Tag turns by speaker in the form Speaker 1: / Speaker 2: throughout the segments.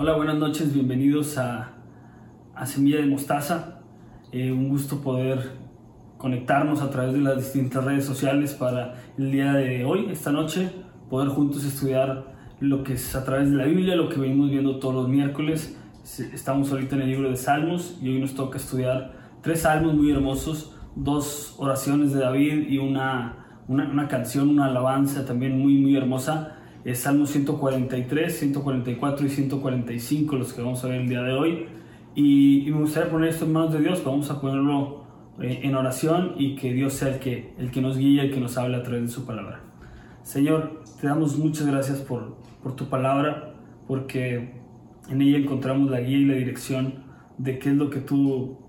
Speaker 1: Hola, buenas noches, bienvenidos a, Semilla de Mostaza. Eh, un gusto poder conectarnos a través de las distintas redes sociales para el día de hoy, esta noche, poder juntos estudiar lo que es a través de la Biblia, lo que venimos viendo todos los miércoles. Estamos ahorita en el libro de Salmos y hoy nos toca estudiar tres salmos muy hermosos, dos oraciones de David y una, una canción, una alabanza también muy, muy hermosa es Salmo 143, 144 y 145 los que vamos a ver el día de hoy. Y, me gustaría poner esto en manos de Dios, vamos a ponerlo eh, en oración y que Dios sea el que, el que nos guíe, el que nos hable a través de su palabra. Señor, te damos muchas gracias por, por tu palabra, porque en ella encontramos la guía y la dirección de qué es lo que tú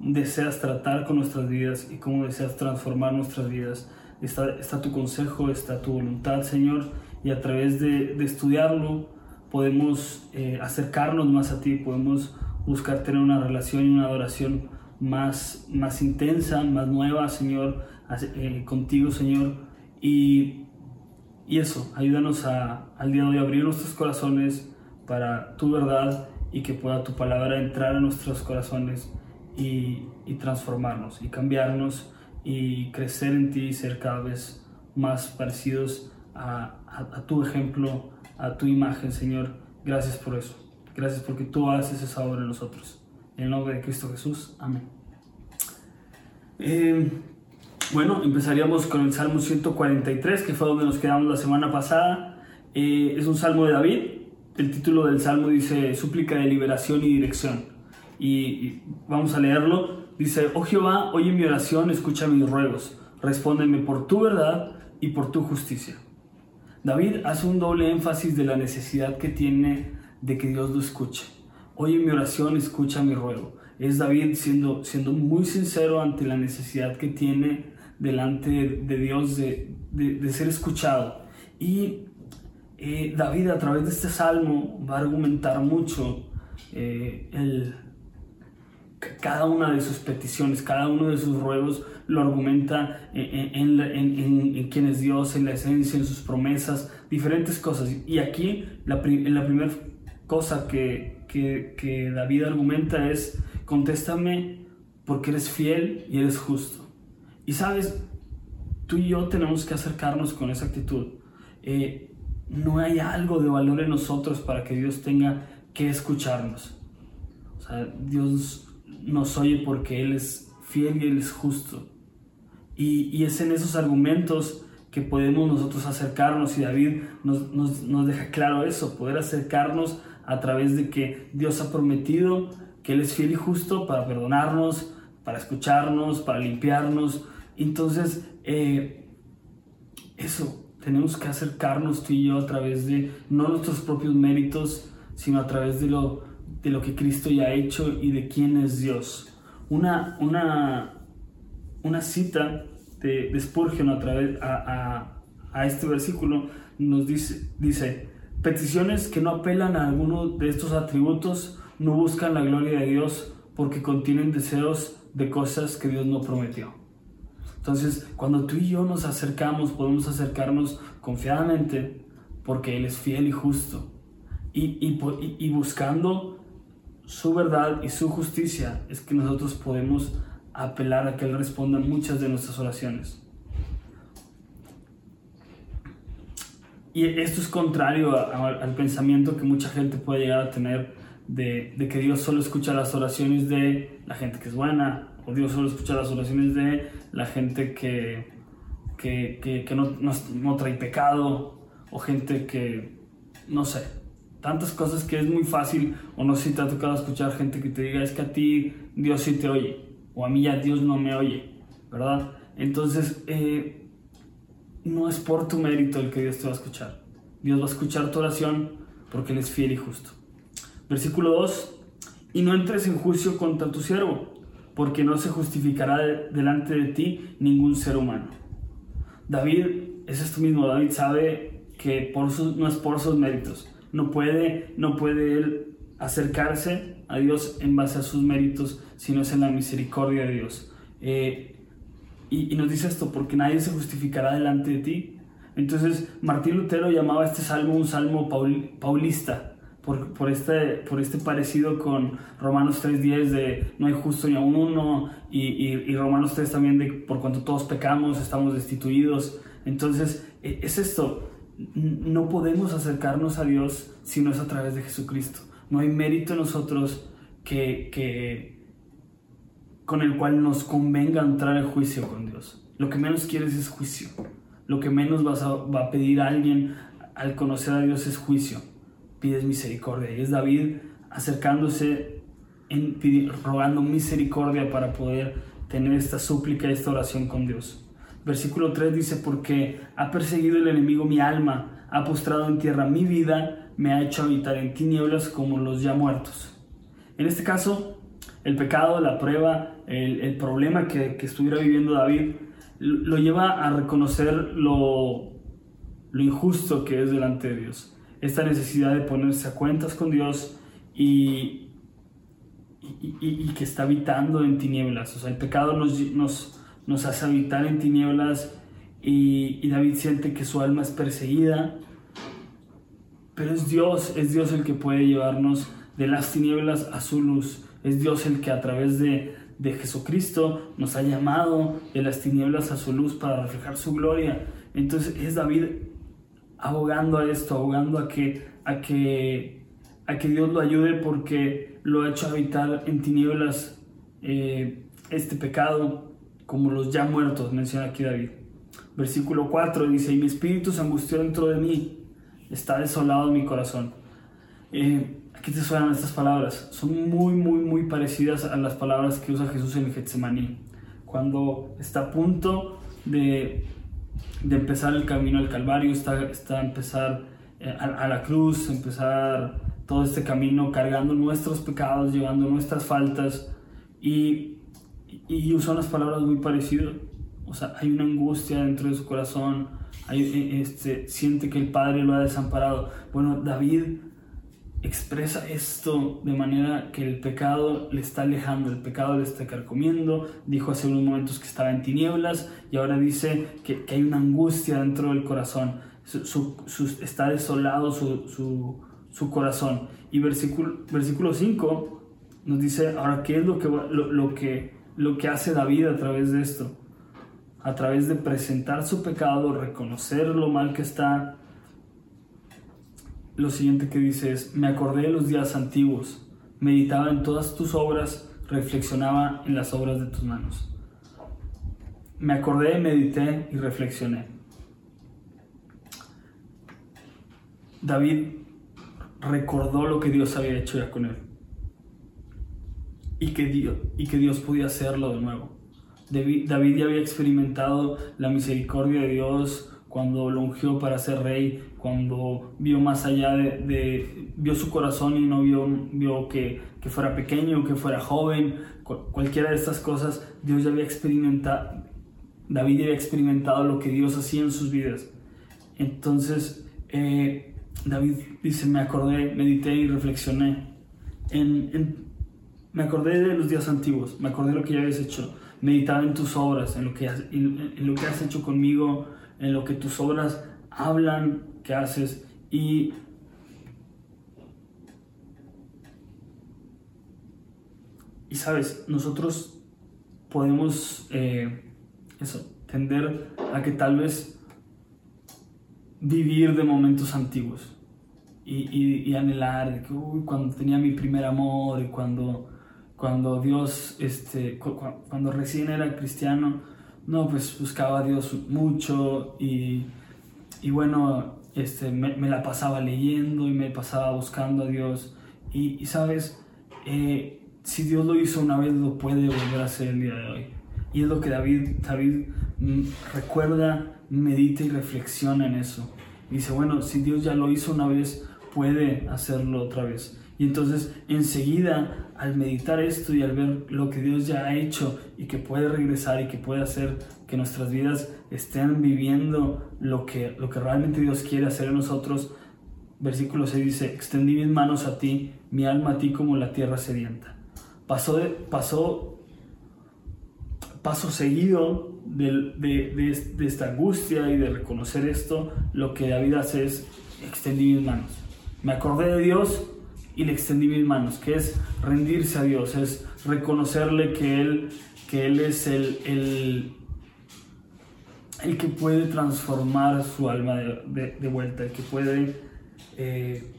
Speaker 1: deseas tratar con nuestras vidas y cómo deseas transformar nuestras vidas. Está, está tu consejo, está tu voluntad, Señor y a través de, de estudiarlo podemos eh, acercarnos más a ti, podemos buscar tener una relación y una adoración más, más intensa, más nueva, Señor, eh, contigo, Señor. Y, y eso, ayúdanos a, al día de hoy a abrir nuestros corazones para tu verdad y que pueda tu palabra entrar a nuestros corazones y, y transformarnos y cambiarnos y crecer en ti y ser cada vez más parecidos a, tu ejemplo, a tu imagen, Señor. Gracias por eso. Gracias porque tú haces esa obra en nosotros. En el nombre de Cristo Jesús. Amén. Eh, bueno, empezaríamos con el Salmo 143, que fue donde nos quedamos la semana pasada. Eh, es un salmo de David. El título del salmo dice súplica de liberación y dirección. y vamos a leerlo. Dice, oh Jehová, oye mi oración, escucha mis ruegos. Respóndeme por tu verdad y por tu justicia. David hace un doble énfasis de la necesidad que tiene de que Dios lo escuche. Oye mi oración, escucha mi ruego. Es David siendo, siendo muy sincero ante la necesidad que tiene delante de Dios de, ser escuchado. Y eh, David a través de este salmo va a argumentar mucho eh, el, cada una de sus peticiones, cada uno de sus ruegos lo argumenta en, en, quién es Dios, en la esencia, en sus promesas, diferentes cosas. Y aquí la, la primera cosa que, que, David argumenta es, contéstame porque eres fiel y eres justo. Y sabes, tú y yo tenemos que acercarnos con esa actitud. Eh, no hay algo de valor en nosotros para que Dios tenga que escucharnos. O sea, Dios nos oye porque Él es fiel y Él es justo. Y, es en esos argumentos que podemos nosotros acercarnos y David nos, nos, deja claro eso, poder acercarnos a través de que Dios ha prometido que Él es fiel y justo para perdonarnos, para escucharnos, para limpiarnos. Entonces, eh, eso, tenemos que acercarnos tú y yo a través de no nuestros propios méritos, sino a través de lo, de lo que Cristo ya ha hecho y de quién es Dios. Una, una, una cita de, Spurgeon a, través, a, a, este versículo nos dice, dice, peticiones que no apelan a alguno de estos atributos no buscan la gloria de Dios porque contienen deseos de cosas que Dios no prometió. Entonces, cuando tú y yo nos acercamos, podemos acercarnos confiadamente porque Él es fiel y justo. Y, y buscando su verdad y su justicia es que nosotros podemos apelar a que Él responda muchas de nuestras oraciones. Y esto es contrario al pensamiento que mucha gente puede llegar a tener de, que Dios solo escucha las oraciones de la gente que es buena, o Dios solo escucha las oraciones de la gente que, que, no, no, trae pecado, o gente que, no sé, tantas cosas que es muy fácil, o no sé si te ha tocado escuchar gente que te diga, es que a ti Dios sí te oye o a mí ya Dios no me oye, ¿verdad? Entonces, eh, no es por tu mérito el que Dios te va a escuchar. Dios va a escuchar tu oración porque Él es fiel y justo. Versículo 2, y no entres en juicio contra tu siervo, porque no se justificará delante de ti ningún ser humano. David, es esto mismo, David sabe que por sus, no es por sus méritos, no puede, no puede él acercarse a Dios en base a sus méritos, sino es en la misericordia de Dios. Eh, y, nos dice esto, porque nadie se justificará delante de ti. Entonces, Martín Lutero llamaba este salmo un salmo paulista, por, por, este, por este parecido con Romanos 3.10 de no hay justo ni a uno y, y, y, Romanos 3 también de por cuanto todos pecamos estamos destituidos. Entonces e, es esto, no podemos acercarnos a Dios si no es a través de Jesucristo. No hay mérito en nosotros que, con el cual nos convenga entrar en juicio con Dios. Lo que menos quieres es juicio. Lo que menos vas a, va a pedir a alguien al conocer a Dios es juicio pides misericordia. Y es David acercándose, en, rogando misericordia para poder tener esta súplica, esta oración con Dios. Versículo 3 dice, porque ha perseguido el enemigo mi alma, ha postrado en tierra mi vida, me ha hecho habitar en tinieblas como los ya muertos. En este caso, el pecado, la prueba, el, el problema que, que, estuviera viviendo David, lo lleva a reconocer lo, lo injusto que es delante de Dios esta necesidad de ponerse a cuentas con Dios y, y, que está habitando en tinieblas. O sea, el pecado nos, nos, nos hace habitar en tinieblas y, David siente que su alma es perseguida, pero es Dios, es Dios el que puede llevarnos de las tinieblas a su luz. Es Dios el que a través de, de Jesucristo nos ha llamado de las tinieblas a su luz para reflejar su gloria. Entonces es David abogando a esto, abogando a que, a que, a que Dios lo ayude porque lo ha hecho habitar en tinieblas eh, este pecado como los ya muertos, menciona aquí David. Versículo 4 dice, y mi espíritu se angustió dentro de mí, está desolado mi corazón. Eh, aquí te suenan estas palabras, son muy, muy, muy parecidas a las palabras que usa Jesús en el Getsemaní, cuando está a punto de de empezar el camino al Calvario, está, está empezar eh, a, la cruz, empezar todo este camino cargando nuestros pecados, llevando nuestras faltas y, y usa unas palabras muy parecidas. O sea, hay una angustia dentro de su corazón, hay, eh, este, siente que el Padre lo ha desamparado. Bueno, David expresa esto de manera que el pecado le está alejando, el pecado le está carcomiendo. Dijo hace unos momentos que estaba en tinieblas y ahora dice que, hay una angustia dentro del corazón. está desolado su, corazón. Y versículo, versículo 5 nos dice, ahora, ¿qué es lo que, lo, que, lo que hace David a través de esto? A través de presentar su pecado, reconocer lo mal que está, lo siguiente que dice es, me acordé de los días antiguos, meditaba en todas tus obras, reflexionaba en las obras de tus manos. Me acordé, medité y reflexioné. David recordó lo que Dios había hecho ya con él y que Dios, y que Dios podía hacerlo de nuevo. David ya había experimentado la misericordia de Dios cuando lo ungió para ser rey, cuando vio más allá de, vio su corazón y no vio, vio que, que fuera pequeño, que fuera joven, cualquiera de estas cosas, Dios ya había experimentado, David ya había experimentado lo que Dios hacía en sus vidas. Entonces, eh, David dice, me acordé, medité y reflexioné. En, me acordé de los días antiguos, me acordé de lo que ya habías hecho, meditaba en tus obras, en lo que en lo que has hecho conmigo, en lo que tus obras hablan que haces y y sabes nosotros podemos eh, eso tender a que tal vez vivir de momentos antiguos y, y, anhelar de que cuando tenía mi primer amor y cuando cuando Dios este cuando recién era cristiano no, pues buscaba a Dios mucho y, y bueno, este, me, la pasaba leyendo y me pasaba buscando a Dios. Y, sabes, eh, si Dios lo hizo una vez, lo puede volver a hacer el día de hoy. Y es lo que David, David mm, recuerda, medita y reflexiona en eso. dice, bueno, si Dios ya lo hizo una vez, puede hacerlo otra vez. Y entonces enseguida al meditar esto y al ver lo que Dios ya ha hecho y que puede regresar y que puede hacer que nuestras vidas estén viviendo lo que, lo que realmente Dios quiere hacer en nosotros, versículo 6 dice, extendí mis manos a ti, mi alma a ti como la tierra sedienta. Pasó, de, pasó paso seguido de, de, de, esta angustia y de reconocer esto, lo que David hace es extendí mis manos. Me acordé de Dios, y le extendí mis manos, que es rendirse a Dios, es reconocerle que Él, que él es el, el, el, que puede transformar su alma de, de, vuelta, el que puede... Eh,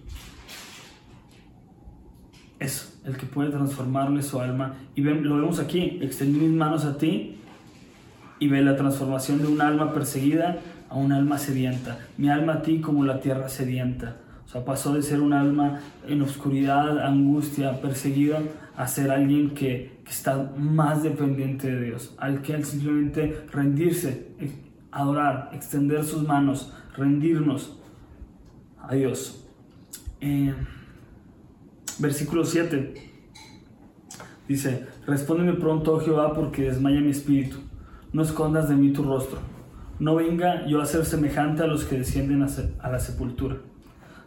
Speaker 1: eso, el que puede transformarle su alma. Y lo vemos aquí, extendí mis manos a ti y ve la transformación de un alma perseguida a un alma sedienta. Mi alma a ti como la tierra sedienta. O sea, pasó de ser un alma en oscuridad, angustia, perseguida, a ser alguien que, está más dependiente de Dios. Al que al simplemente rendirse, adorar, extender sus manos, rendirnos a Dios. Eh, versículo 7 dice, respóndeme pronto, oh Jehová, porque desmaya mi espíritu. No escondas de mí tu rostro. No venga yo a ser semejante a los que descienden a la sepultura.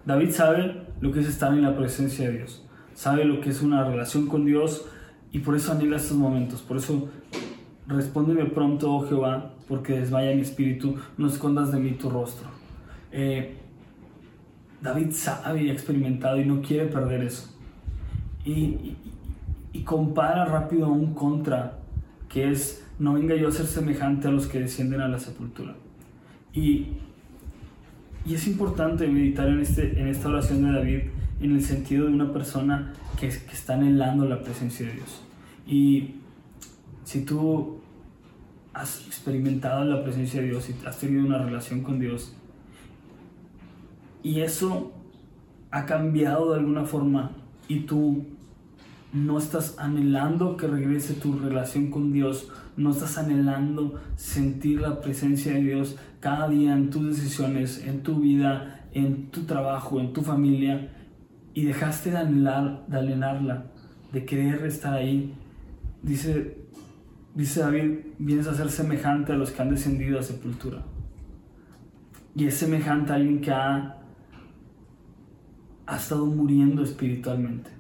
Speaker 1: David sabe lo que es estar en la presencia de Dios. Sabe lo que es una relación con Dios y por eso anhela estos momentos. Por eso respóndeme pronto, oh Jehová, porque desmaya mi espíritu. No escondas de mí tu rostro. Eh, David sabe y ha experimentado y no quiere perder eso y, compara rápido a un contra, que es, no venga yo a ser semejante a los que descienden a la sepultura. Y, y es importante meditar en, este, en esta oración de David en el sentido de una persona que, que está anhelando la presencia de Dios. Y si tú has experimentado la presencia de Dios y has tenido una relación con Dios, y eso ha cambiado de alguna forma y tú no estás anhelando que regrese tu relación con Dios, no estás anhelando sentir la presencia de Dios cada día en tus decisiones, en tu vida, en tu trabajo, en tu familia, y dejaste de, anhelar, de anhelarla, de querer estar ahí, dice, dice David, vienes a ser semejante a los que han descendido a sepultura. Y es semejante a alguien que ha ha estado muriendo espiritualmente.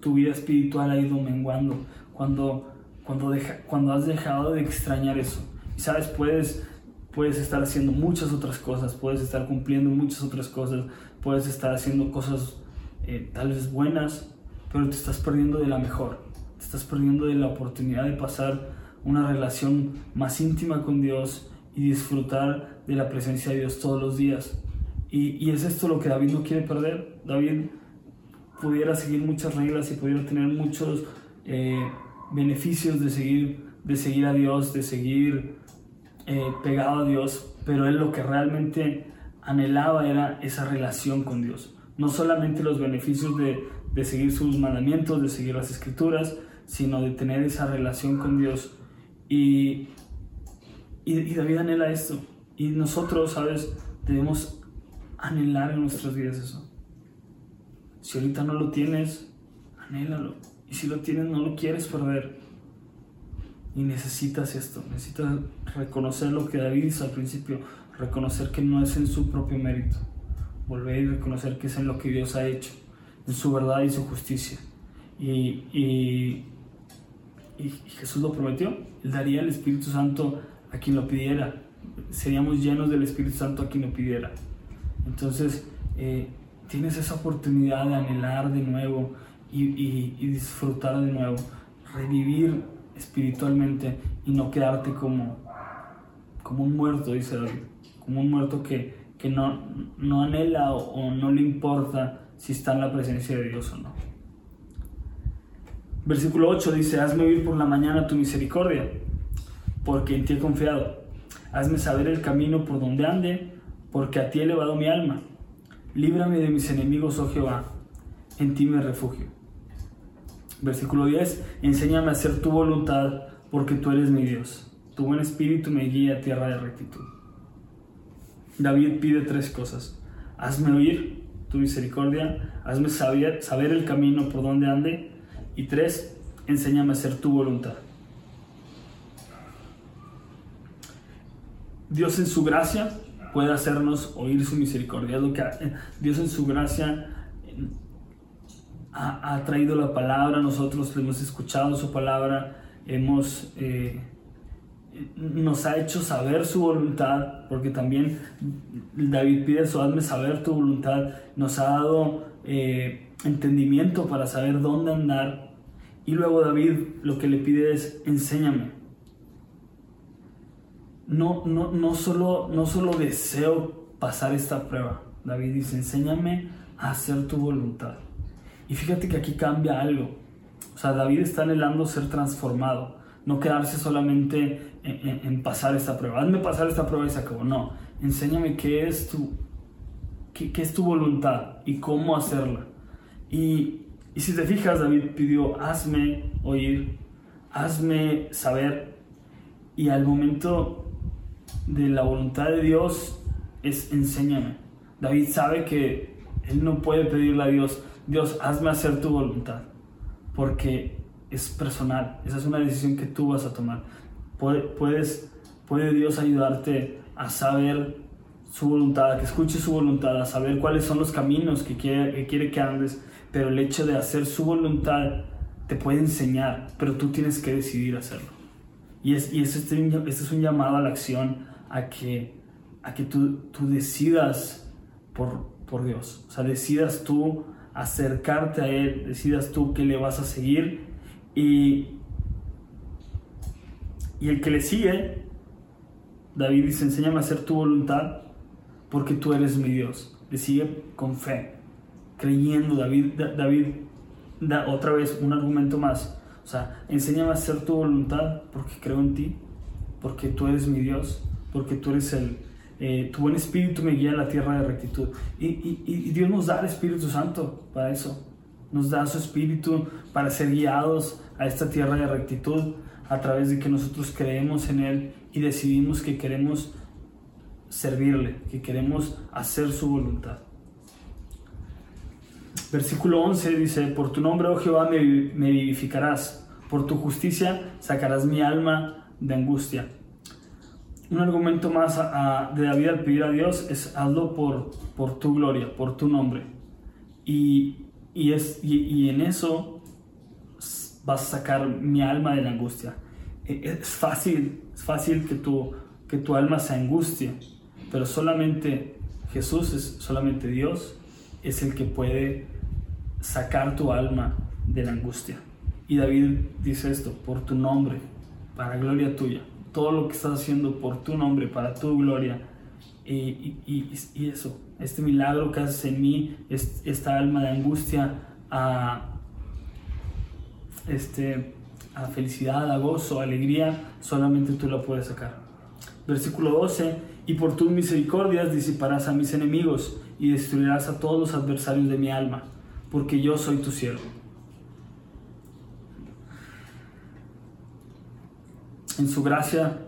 Speaker 1: Tu, vida espiritual ha ido menguando cuando, cuando, deja, cuando has dejado de extrañar eso. Y sabes, puedes, puedes estar haciendo muchas otras cosas, puedes estar cumpliendo muchas otras cosas, puedes estar haciendo cosas eh, tal vez buenas, pero te estás perdiendo de la mejor. Te estás perdiendo de la oportunidad de pasar una relación más íntima con Dios y disfrutar de la presencia de Dios todos los días. Y, es esto lo que David no quiere perder. David pudiera seguir muchas reglas y pudiera tener muchos eh, beneficios de seguir, de seguir a Dios, de seguir eh, pegado a Dios, pero él lo que realmente anhelaba era esa relación con Dios. No solamente los beneficios de, de seguir sus mandamientos, de seguir las escrituras, sino de tener esa relación con Dios. Y, y, y David anhela esto. Y nosotros, ¿sabes? Debemos anhelar en nuestras vidas eso. Si ahorita no lo tienes, anhélalo. Y si lo tienes, no lo quieres perder. Y necesitas esto, necesitas reconocer lo que David hizo al principio, reconocer que no es en su propio mérito, volver y reconocer que es en lo que Dios ha hecho, en su verdad y su justicia. Y, y, y Jesús lo prometió, Él daría el Espíritu Santo a quien lo pidiera, seríamos llenos del Espíritu Santo a quien lo pidiera. Entonces, eh, tienes esa oportunidad de anhelar de nuevo y, disfrutar de nuevo, revivir espiritualmente y no quedarte como, como un muerto, dice David, como un muerto que, que no, no anhela o, no le importa si está en la presencia de Dios o no. Versículo 8 dice, hazme oír por la mañana tu misericordia, porque en ti he confiado. Hazme saber el camino por donde ande porque a ti he elevado mi alma. Líbrame de mis enemigos, oh Jehová, en ti me refugio. Versículo 10, enséñame a hacer tu voluntad, porque tú eres mi Dios. Tu buen espíritu me guía a tierra de rectitud. David pide tres cosas. Hazme oír tu misericordia, hazme saber, saber el camino por donde ande. Y tres, enséñame a hacer tu voluntad. Dios en su gracia puede hacernos oír su misericordia. lo que Dios en su gracia ha, traído la palabra, nosotros hemos escuchado su palabra, hemos, eh, nos ha hecho saber su voluntad, porque también David pide eso, hazme saber tu voluntad, nos ha dado eh, entendimiento para saber dónde andar. Y luego David lo que le pide es, enséñame. No, no, no, solo, no solo deseo pasar esta prueba. David dice, enséñame a hacer tu voluntad. Y fíjate que aquí cambia algo. O sea, David está anhelando ser transformado, no quedarse solamente en, pasar esta prueba. Hazme pasar esta prueba y se acabó. No, enséñame qué es tu, qué, es tu voluntad y cómo hacerla. Y, y si te fijas, David pidió, hazme oír, hazme saber. Y al momento de la voluntad de Dios es enséñame. David sabe que él no puede pedirle a Dios, Dios, hazme hacer tu voluntad, porque es personal, esa es una decisión que tú vas a tomar. Puedes, puede Dios ayudarte a saber su voluntad, a que escuches su voluntad, a saber cuáles son los caminos que quiere, que quiere que andes, pero el hecho de hacer su voluntad te puede enseñar, pero tú tienes que decidir hacerlo. Y, es, y este, este, es un llamado a la acción, a que, a que tú, tú decidas por, por Dios, o sea, decidas tú acercarte a Él, decidas tú que le vas a seguir y, y el que le sigue, David dice, enséñame a hacer tu voluntad porque tú eres mi Dios. Le sigue con fe, creyendo. David, David da otra vez un argumento más. O sea, enséñame a hacer tu voluntad porque creo en ti, porque tú eres mi Dios, porque tú eres el, eh, tu buen espíritu me guía a la tierra de rectitud. Y, Dios nos da el Espíritu Santo para eso. Nos da su espíritu para ser guiados a esta tierra de rectitud a través de que nosotros creemos en Él y decidimos que queremos servirle, que queremos hacer su voluntad. Versículo 11 dice, por tu nombre, oh Jehová, me, me vivificarás, por tu justicia sacarás mi alma de angustia un argumento más de David al pedir a Dios es hazlo por, por tu gloria, por tu nombre. Y, y es, y, en eso vas a sacar mi alma de la angustia. E, es fácil, es fácil que tu, que tu alma se angustie, pero solamente Jesús, es solamente Dios, es el que puede sacar tu alma de la angustia. Y David dice esto, por tu nombre, para gloria tuya todo lo que estás haciendo por tu nombre, para tu gloria. Y, eso, este milagro que haces en mí, esta alma de angustia, a, este, a felicidad, a gozo, a alegría, solamente tú la puedes sacar. Versículo 12, y por tus misericordias disiparás a mis enemigos y destruirás a todos los adversarios de mi alma, porque yo soy tu siervo. En su gracia,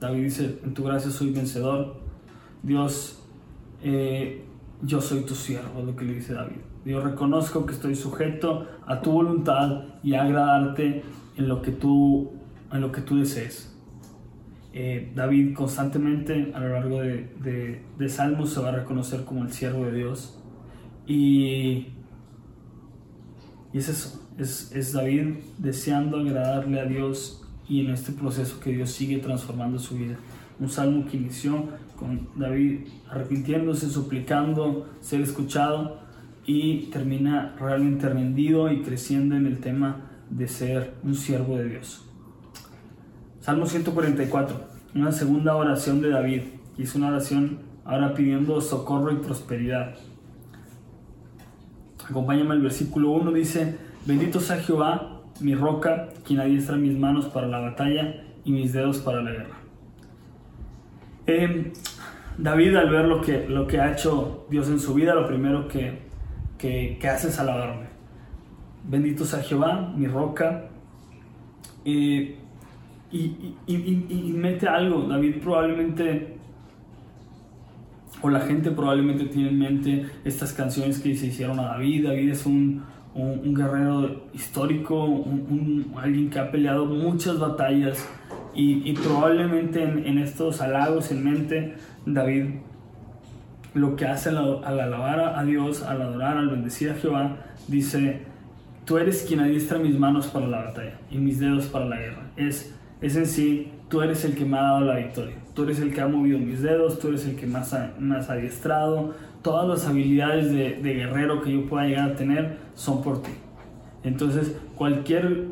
Speaker 1: David dice, en tu gracia soy vencedor. Dios, eh, yo soy tu siervo, lo que le dice David. Dios, reconozco que estoy sujeto a tu voluntad y a agradarte en lo que tú, en lo que tú desees. Eh, David constantemente a lo largo de, de, Salmos se va a reconocer como el siervo de Dios. Y, y es eso, es, es David deseando agradarle a Dios y en este proceso que Dios sigue transformando su vida. Un salmo que inició con David arrepintiéndose, suplicando ser escuchado y termina realmente rendido y creciendo en el tema de ser un siervo de Dios. Salmo 144, una segunda oración de David. Hizo una oración ahora pidiendo socorro y prosperidad. Acompáñame al versículo 1, dice, bendito sea Jehová mi roca, quien adiestra mis manos para la batalla y mis dedos para la guerra. Em, David al ver lo que, lo que ha hecho Dios en su vida, lo primero que, que, hace es alabarme. Bendito sea Jehová, mi roca. y, y, mete algo, David probablemente, o la gente probablemente tiene en mente estas canciones que se hicieron a David. David es un, un, guerrero histórico, un, alguien que ha peleado muchas batallas y, probablemente en, estos halagos en mente, David lo que hace al, alabar a Dios, al adorar, al bendecir a Jehová, dice, tú eres quien adiestra mis manos para la batalla y mis dedos para la guerra. Es, es en sí, tú eres el que me ha dado la victoria, tú eres el que ha movido mis dedos, tú eres el que más ha, más adiestrado, todas las habilidades de, de guerrero que yo pueda llegar a tener son por ti. Entonces, cualquier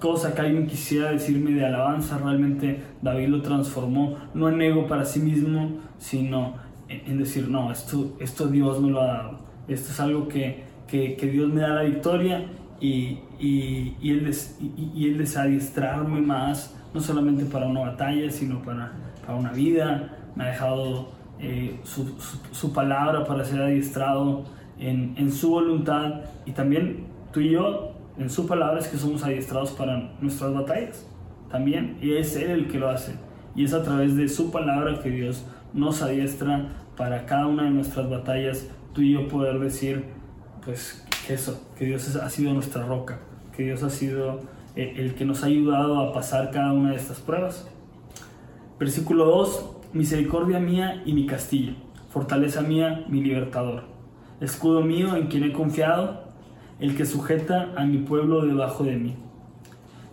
Speaker 1: cosa que alguien quisiera decirme de alabanza, realmente David lo transformó, no en ego para sí mismo, sino en decir, no, esto, esto Dios me lo ha dado, esto es algo que, que, que Dios me da la victoria y, y, y, él des, y, Él desea adiestrarme más, no solamente para una batalla, sino para, para una vida, me ha dejado eh, su, su, palabra para ser adiestrado en, en su voluntad y también tú y yo en su palabra es que somos adiestrados para nuestras batallas también y es Él el que lo hace y es a través de su palabra que Dios nos adiestra para cada una de nuestras batallas tú y yo poder decir pues que eso, que Dios ha sido nuestra roca, que Dios ha sido eh, el que nos ha ayudado a pasar cada una de estas pruebas. Versículo 2, misericordia mía y mi castillo, fortaleza mía, mi libertador, escudo mío en quien he confiado, el que sujeta a mi pueblo debajo de mí.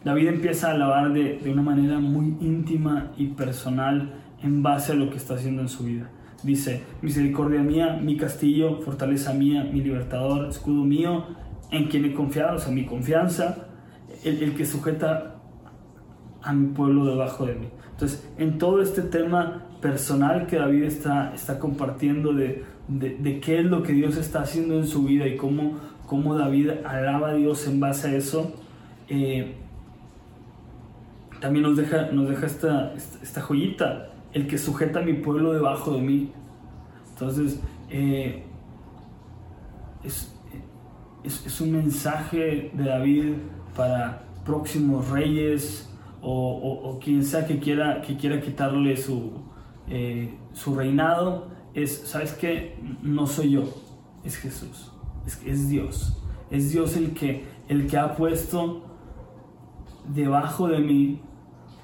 Speaker 1: David empieza a alabar de, de una manera muy íntima y personal en base a lo que está haciendo en su vida. Dice, misericordia mía, mi castillo, fortaleza mía, mi libertador, escudo mío, en quien he confiado, o sea, mi confianza, el, el que sujeta a mi pueblo debajo de mí. Entonces, en todo este tema personal que David está, está compartiendo de, de, qué es lo que Dios está haciendo en su vida y cómo, cómo David alaba a Dios en base a eso, eh, también nos deja, nos deja esta, esta, joyita, el que sujeta a mi pueblo debajo de mí. Entonces, eh, es, es, un mensaje de David para próximos reyes o, o, o quien sea que quiera, que quiera quitarle su, eh, su reinado. Es, ¿sabes qué? No soy yo, es Jesús, es, Dios. Es Dios el que, el que ha puesto debajo de mí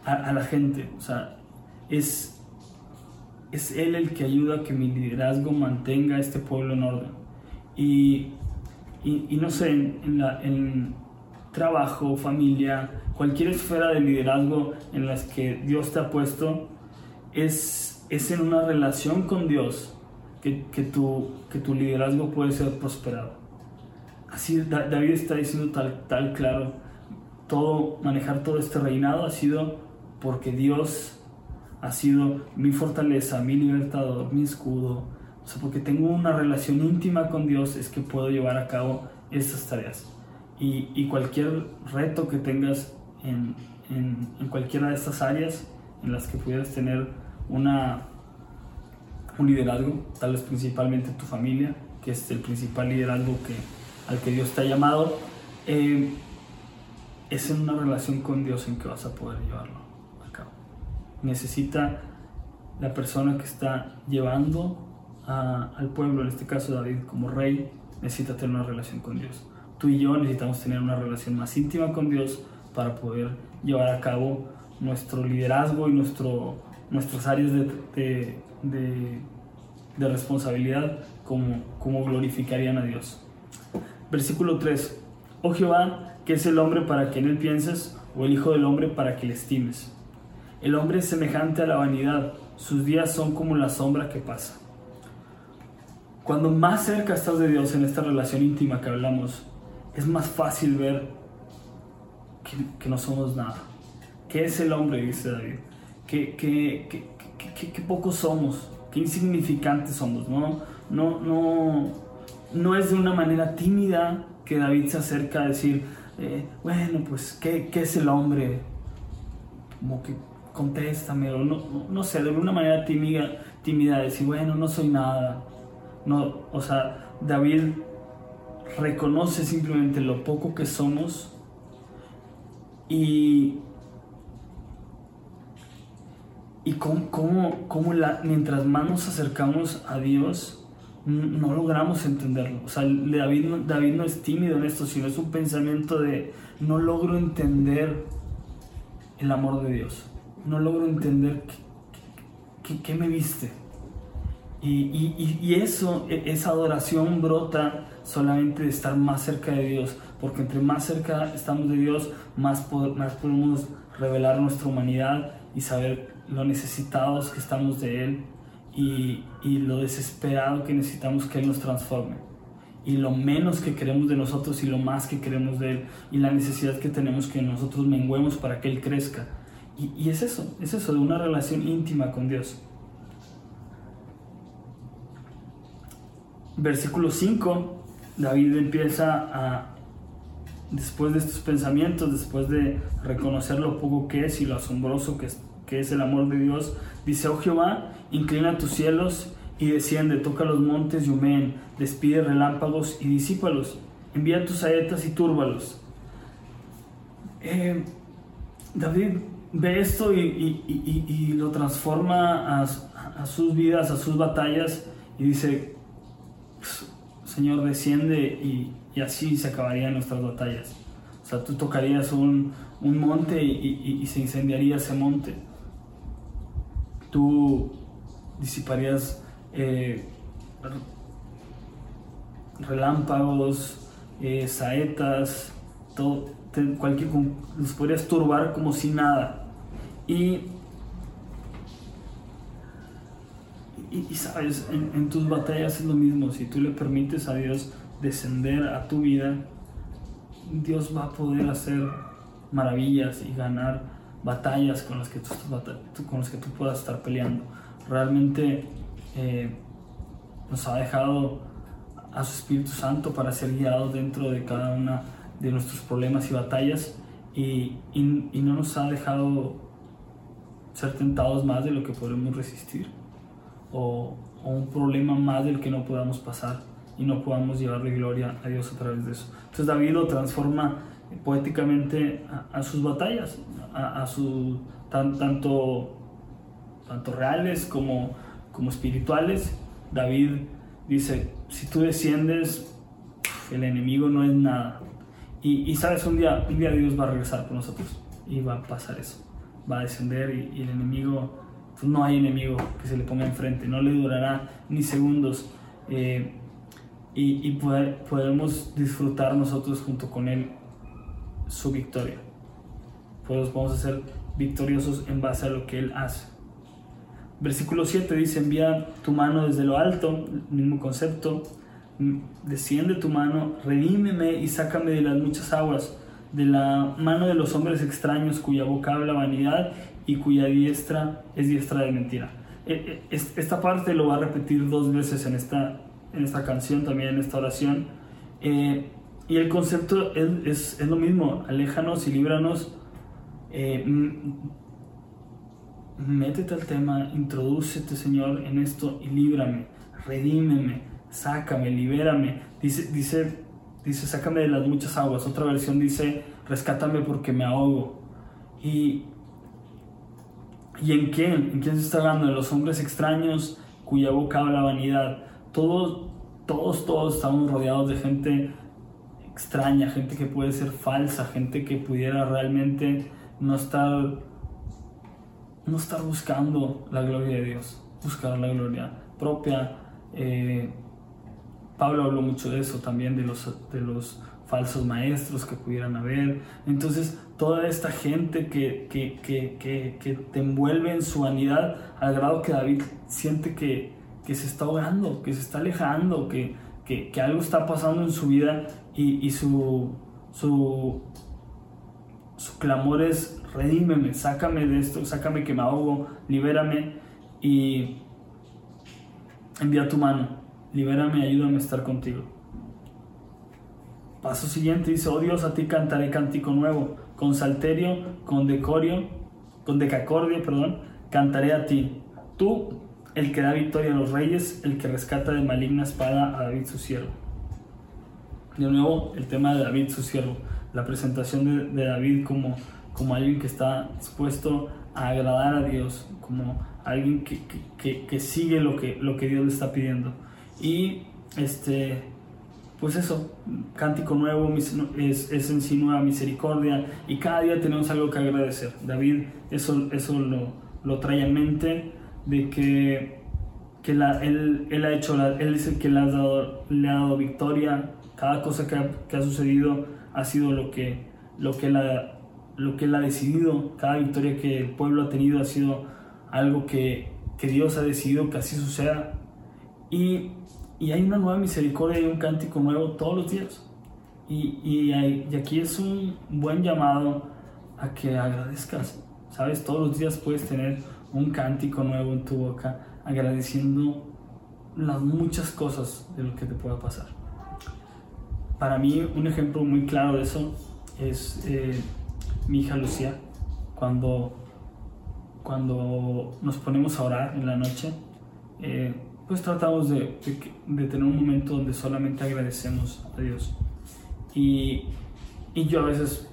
Speaker 1: a, la gente. O sea, es, es Él el que ayuda a que mi liderazgo mantenga a este pueblo en orden. Y, y, no sé, en, trabajo, familia, cualquier esfera de liderazgo en las que Dios te ha puesto, es, es en una relación con Dios que, que, tu, que tu liderazgo puede ser prosperado. Así David está diciendo tal, tal claro, todo, manejar todo este reinado ha sido porque Dios ha sido mi fortaleza, mi libertador, mi escudo. O sea, porque tengo una relación íntima con Dios es que puedo llevar a cabo estas tareas. Y, y cualquier reto que tengas en, en, en, cualquiera de estas áreas en las que pudieras tener una, un liderazgo, tal vez principalmente tu familia, que es el principal liderazgo que, al que Dios te ha llamado, eh, es en una relación con Dios en que vas a poder llevarlo a cabo. Necesita la persona que está llevando al pueblo, en este caso David como rey, necesita tener una relación con Dios. Tú y yo necesitamos tener una relación más íntima con Dios para poder llevar a cabo nuestro liderazgo y nuestro, nuestras áreas de, de, responsabilidad como, como glorificarían a Dios. Versículo 3. Oh Jehová, ¿qué es el hombre para que en él pienses? ¿O el Hijo del hombre para que le estimes? El hombre es semejante a la vanidad, sus días son como la sombra que pasa. Cuando más cerca estás de Dios en esta relación íntima que hablamos, es más fácil ver que, que no somos nada. ¿Qué es el hombre? Dice David. ¿Qué, qué, qué, qué pocos somos? ¿Qué insignificantes somos? No, no, no, no es de una manera tímida que David se acerca a decir, eh, bueno, pues, ¿qué, ¿qué, es el hombre? Como que contéstame, no, no, no, sé, de una manera tímida, tímida decir, bueno, no soy nada. No, o sea, David reconoce simplemente lo poco que somos y, y cómo, cómo, cómo la, mientras más nos acercamos a Dios, no logramos entenderlo. O sea, David, David no es tímido en esto, sino es un pensamiento de no logro entender el amor de Dios. No logro entender qué, qué, qué me viste. Y, y, y, eso, e, esa adoración brota solamente de estar más cerca de Dios, porque entre más cerca estamos de Dios, más, más podemos revelar nuestra humanidad y saber lo necesitados que estamos de Él y, y lo desesperado que necesitamos que Él nos transforme y lo menos que queremos de nosotros y lo más que queremos de Él y la necesidad que tenemos que nosotros menguemos para que Él crezca. Y, y, es eso, es eso de una relación íntima con Dios. Versículo 5, David empieza a, después de estos pensamientos, después de reconocer lo poco que es y lo asombroso que es, que es el amor de Dios, dice, oh Jehová, inclina tus cielos y desciende, toca los montes y humeen, despide relámpagos y disípalos, envía tus saetas y túrbalos. Eh, David ve esto y, lo transforma a, a, sus vidas, a sus batallas y dice, Señor, desciende y, así se acabarían nuestras batallas. O sea, tú tocarías un, un monte y, se incendiaría ese monte. Tú disiparías eh, relámpagos, eh, saetas, todo, cualquier, los podrías turbar como si nada. Y, y, sabes, en, en, tus batallas es lo mismo, si tú le permites a Dios descender a tu vida, Dios va a poder hacer maravillas y ganar batallas con las que tú, con las que tú puedas estar peleando. Realmente eh, nos ha dejado a su Espíritu Santo para ser guiados dentro de cada una de nuestros problemas y batallas y, y, no nos ha dejado ser tentados más de lo que podemos resistir o, o, un problema más del que no podamos pasar y no podamos llevarle gloria a Dios a través de eso. Entonces David lo transforma poéticamente a, sus batallas, a, a su, tan, tanto, tanto reales como como espirituales, David dice, si tú desciendes, el enemigo no es nada. Y, sabes, un día, un día Dios va a regresar por nosotros y va a pasar eso. Va a descender y, el enemigo, pues no hay enemigo que se le ponga enfrente, no le durará ni segundos. Eh, y, podemos disfrutar nosotros junto con Él su victoria. Pues vamos a ser victoriosos en base a lo que Él hace. Versículo 7 dice, envía tu mano desde lo alto, mismo concepto, desciende tu mano, redímeme y sácame de las muchas aguas, de la mano de los hombres extraños cuya boca habla vanidad y cuya diestra es diestra de mentira. E, e, esta parte lo va a repetir dos veces en esta, en esta canción, también en esta oración. Eh, y el concepto es, es, lo mismo, aléjanos y líbranos. Eh, métete al tema, introdúcete, Señor, en esto y líbrame, redímeme, sácame, libérame. Dice, dice, dice, sácame de las muchas aguas. Otra versión dice, rescátame porque me ahogo. Y, ¿Y en quién? ¿En quién se está hablando? En los hombres extraños cuya boca habla vanidad. Todos, todos, todos estamos rodeados de gente extraña, gente que puede ser falsa, gente que pudiera realmente no estar no estar buscando la gloria de Dios, buscar la gloria propia. Eh, Pablo habló mucho de eso también, de los, de los falsos maestros que pudieran haber. Entonces, toda esta gente que, que, que, que, te envuelve en su vanidad, al grado que David siente que, se está ahogando, que se está alejando, que, algo está pasando en su vida y, y su, su, clamor es redímeme, sácame de esto, sácame que me ahogo, libérame y envía tu mano, libérame, ayúdame a estar contigo. Paso siguiente dice, oh Dios, a ti cantaré cántico nuevo, con salterio, con decorio, con decacordio, perdón, cantaré a ti. Tú, el que da victoria a los reyes, el que rescata de maligna espada a David su siervo. De nuevo, el tema de David su siervo, la presentación de David como como alguien que está dispuesto a agradar a Dios, como alguien que, que, que, sigue lo que, lo que Dios le está pidiendo. Y este, pues eso, cántico nuevo es, es en sí nueva misericordia y cada día tenemos algo que agradecer. David eso, eso lo, lo trae en mente de que, que la, él, él, ha hecho, él es el que le ha, dado, le ha dado victoria, cada cosa que ha, ha sucedido ha sido lo que, lo que él lo que él ha decidido, cada victoria que el pueblo ha tenido ha sido algo que, que Dios ha decidido que así suceda. Y, y hay una nueva misericordia y un cántico nuevo todos los días. Y, y, y, aquí es un buen llamado a que agradezcas. Sabes, todos los días puedes tener un cántico nuevo en tu boca, agradeciendo las muchas cosas de lo que te pueda pasar. Para mí, un ejemplo muy claro de eso es eh, mi hija Lucía. Cuando, cuando nos ponemos a orar en la noche, eh, pues tratamos de, de, tener un momento donde solamente agradecemos a Dios. Y, y yo a veces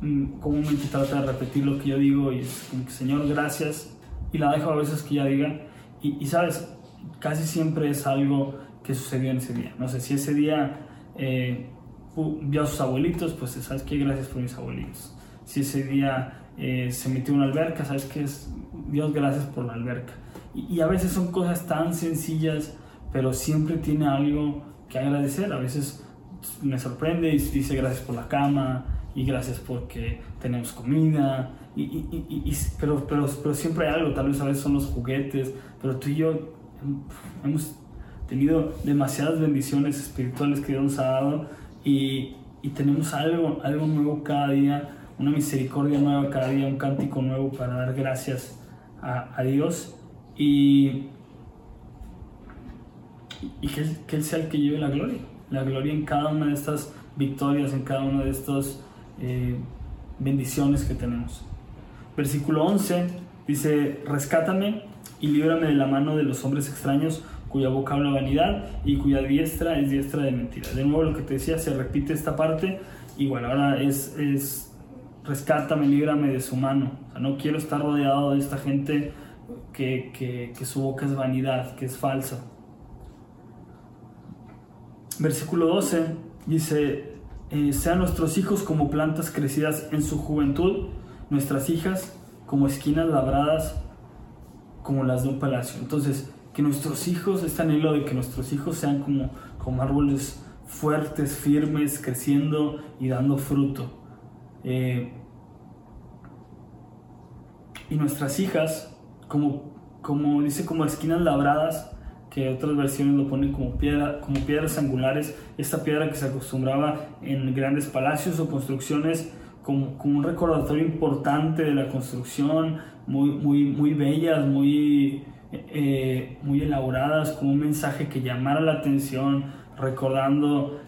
Speaker 1: mm, comúnmente trato de repetir lo que yo digo y es como que Señor, gracias. Y la dejo a veces que ella diga. Y, y sabes, casi siempre es algo que sucedió en ese día. No sé, si ese día eh, vio a sus abuelitos, pues sabes que gracias por mis abuelitos. Si ese día eh, se metió una alberca, sabes que es Dios gracias por la alberca. Y, a veces son cosas tan sencillas, pero siempre tiene algo que agradecer. A veces me sorprende y dice gracias por la cama y gracias porque tenemos comida. Y, y, pero, pero, pero siempre hay algo, tal vez a veces son los juguetes, pero tú y yo hemos tenido demasiadas bendiciones espirituales que Dios nos ha dado y, y tenemos algo, algo nuevo cada día, una misericordia nueva cada día, un cántico nuevo para dar gracias a, Dios y, y que, que, Él, sea el que lleve la gloria, la gloria en cada una de estas victorias, en cada una de estas eh, bendiciones que tenemos. Versículo 11 dice, rescátame y líbrame de la mano de los hombres extraños cuya boca habla vanidad y cuya diestra es diestra de mentira. De nuevo lo que te decía, se repite esta parte y bueno, ahora es, es rescátame, líbrame de su mano. No quiero estar rodeado de esta gente que, que, que su boca es vanidad, que es falsa. Versículo 12 dice, eh, sean nuestros hijos como plantas crecidas en su juventud, nuestras hijas como esquinas labradas como las de un palacio. Entonces, que nuestros hijos, este anhelo de que nuestros hijos sean como, como árboles fuertes, firmes, creciendo y dando fruto. Eh, y nuestras hijas, como, como dice, como esquinas labradas, que otras versiones lo ponen como, piedra, como piedras angulares, esta piedra que se acostumbraba en grandes palacios o construcciones como, un recordatorio importante de la construcción, muy, muy, muy bellas, muy eh, muy elaboradas, con un mensaje que llamara la atención, recordando,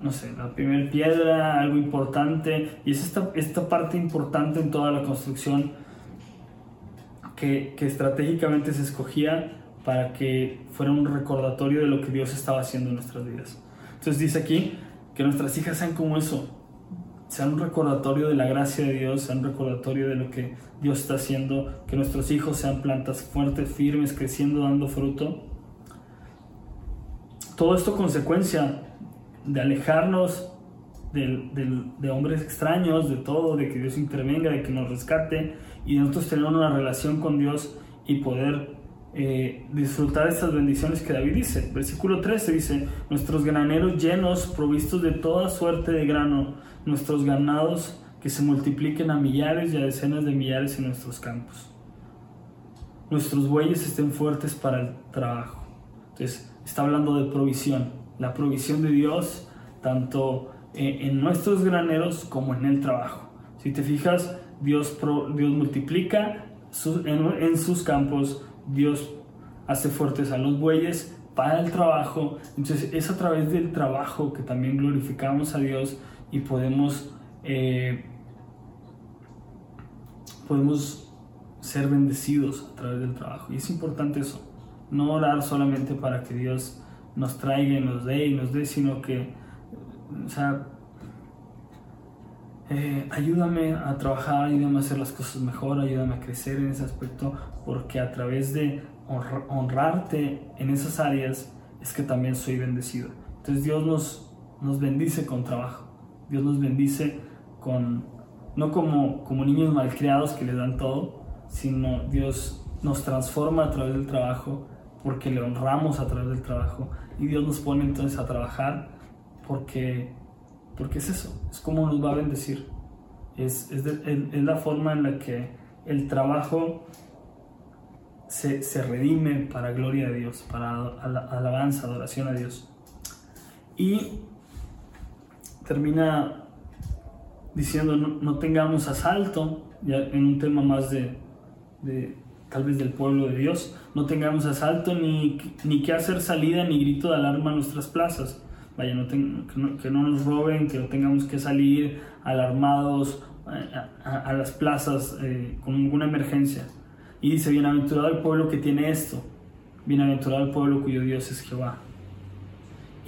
Speaker 1: no sé, la primera piedra, algo importante, y es esta, esta parte importante en toda la construcción que, que estratégicamente se escogía para que fuera un recordatorio de lo que Dios estaba haciendo en nuestras vidas. Entonces dice aquí que nuestras hijas sean como eso, sean un recordatorio de la gracia de Dios, sean un recordatorio de lo que Dios está haciendo, que nuestros hijos sean plantas fuertes, firmes, creciendo, dando fruto. Todo esto consecuencia de alejarnos de, hombres extraños, de todo, de que Dios intervenga, de que nos rescate y de nosotros tener una relación con Dios y poder eh, disfrutar estas bendiciones que David dice. Versículo 13 dice, nuestros graneros llenos, provistos de toda suerte de grano, nuestros ganados que se multipliquen a millares y a decenas de millares en nuestros campos. Nuestros bueyes estén fuertes para el trabajo. Entonces, está hablando de provisión, la provisión de Dios, tanto eh, en nuestros graneros como en el trabajo. Si te fijas, Dios, Dios multiplica en sus campos Dios hace fuertes a los bueyes para el trabajo. Entonces es a través del trabajo que también glorificamos a Dios y podemos, eh, podemos ser bendecidos a través del trabajo. Y es importante eso. No orar solamente para que Dios nos traiga y nos dé y nos dé, sino que, o sea, eh, ayúdame a trabajar, ayúdame a hacer las cosas mejor, ayúdame a crecer en ese aspecto, porque a través de honrarte en esas áreas es que también soy bendecido. Entonces Dios nos, nos bendice con trabajo, Dios nos bendice con, no como, como niños malcriados que le dan todo, sino Dios nos transforma a través del trabajo porque le honramos a través del trabajo y Dios nos pone entonces a trabajar porque porque es eso, es como nos va a bendecir. Es, es, la forma en la que el trabajo se, se redime para gloria de Dios, para alabanza, adoración a Dios. Y termina diciendo no, tengamos asalto, ya en un tema más de, tal vez del pueblo de Dios, no tengamos asalto ni, ni que hacer salida ni grito de alarma en nuestras plazas. Vaya, no que, no, nos roben, que no tengamos que salir alarmados a, las plazas eh, con ninguna emergencia. Y dice, bienaventurado el pueblo que tiene esto, bienaventurado el pueblo cuyo Dios es Jehová.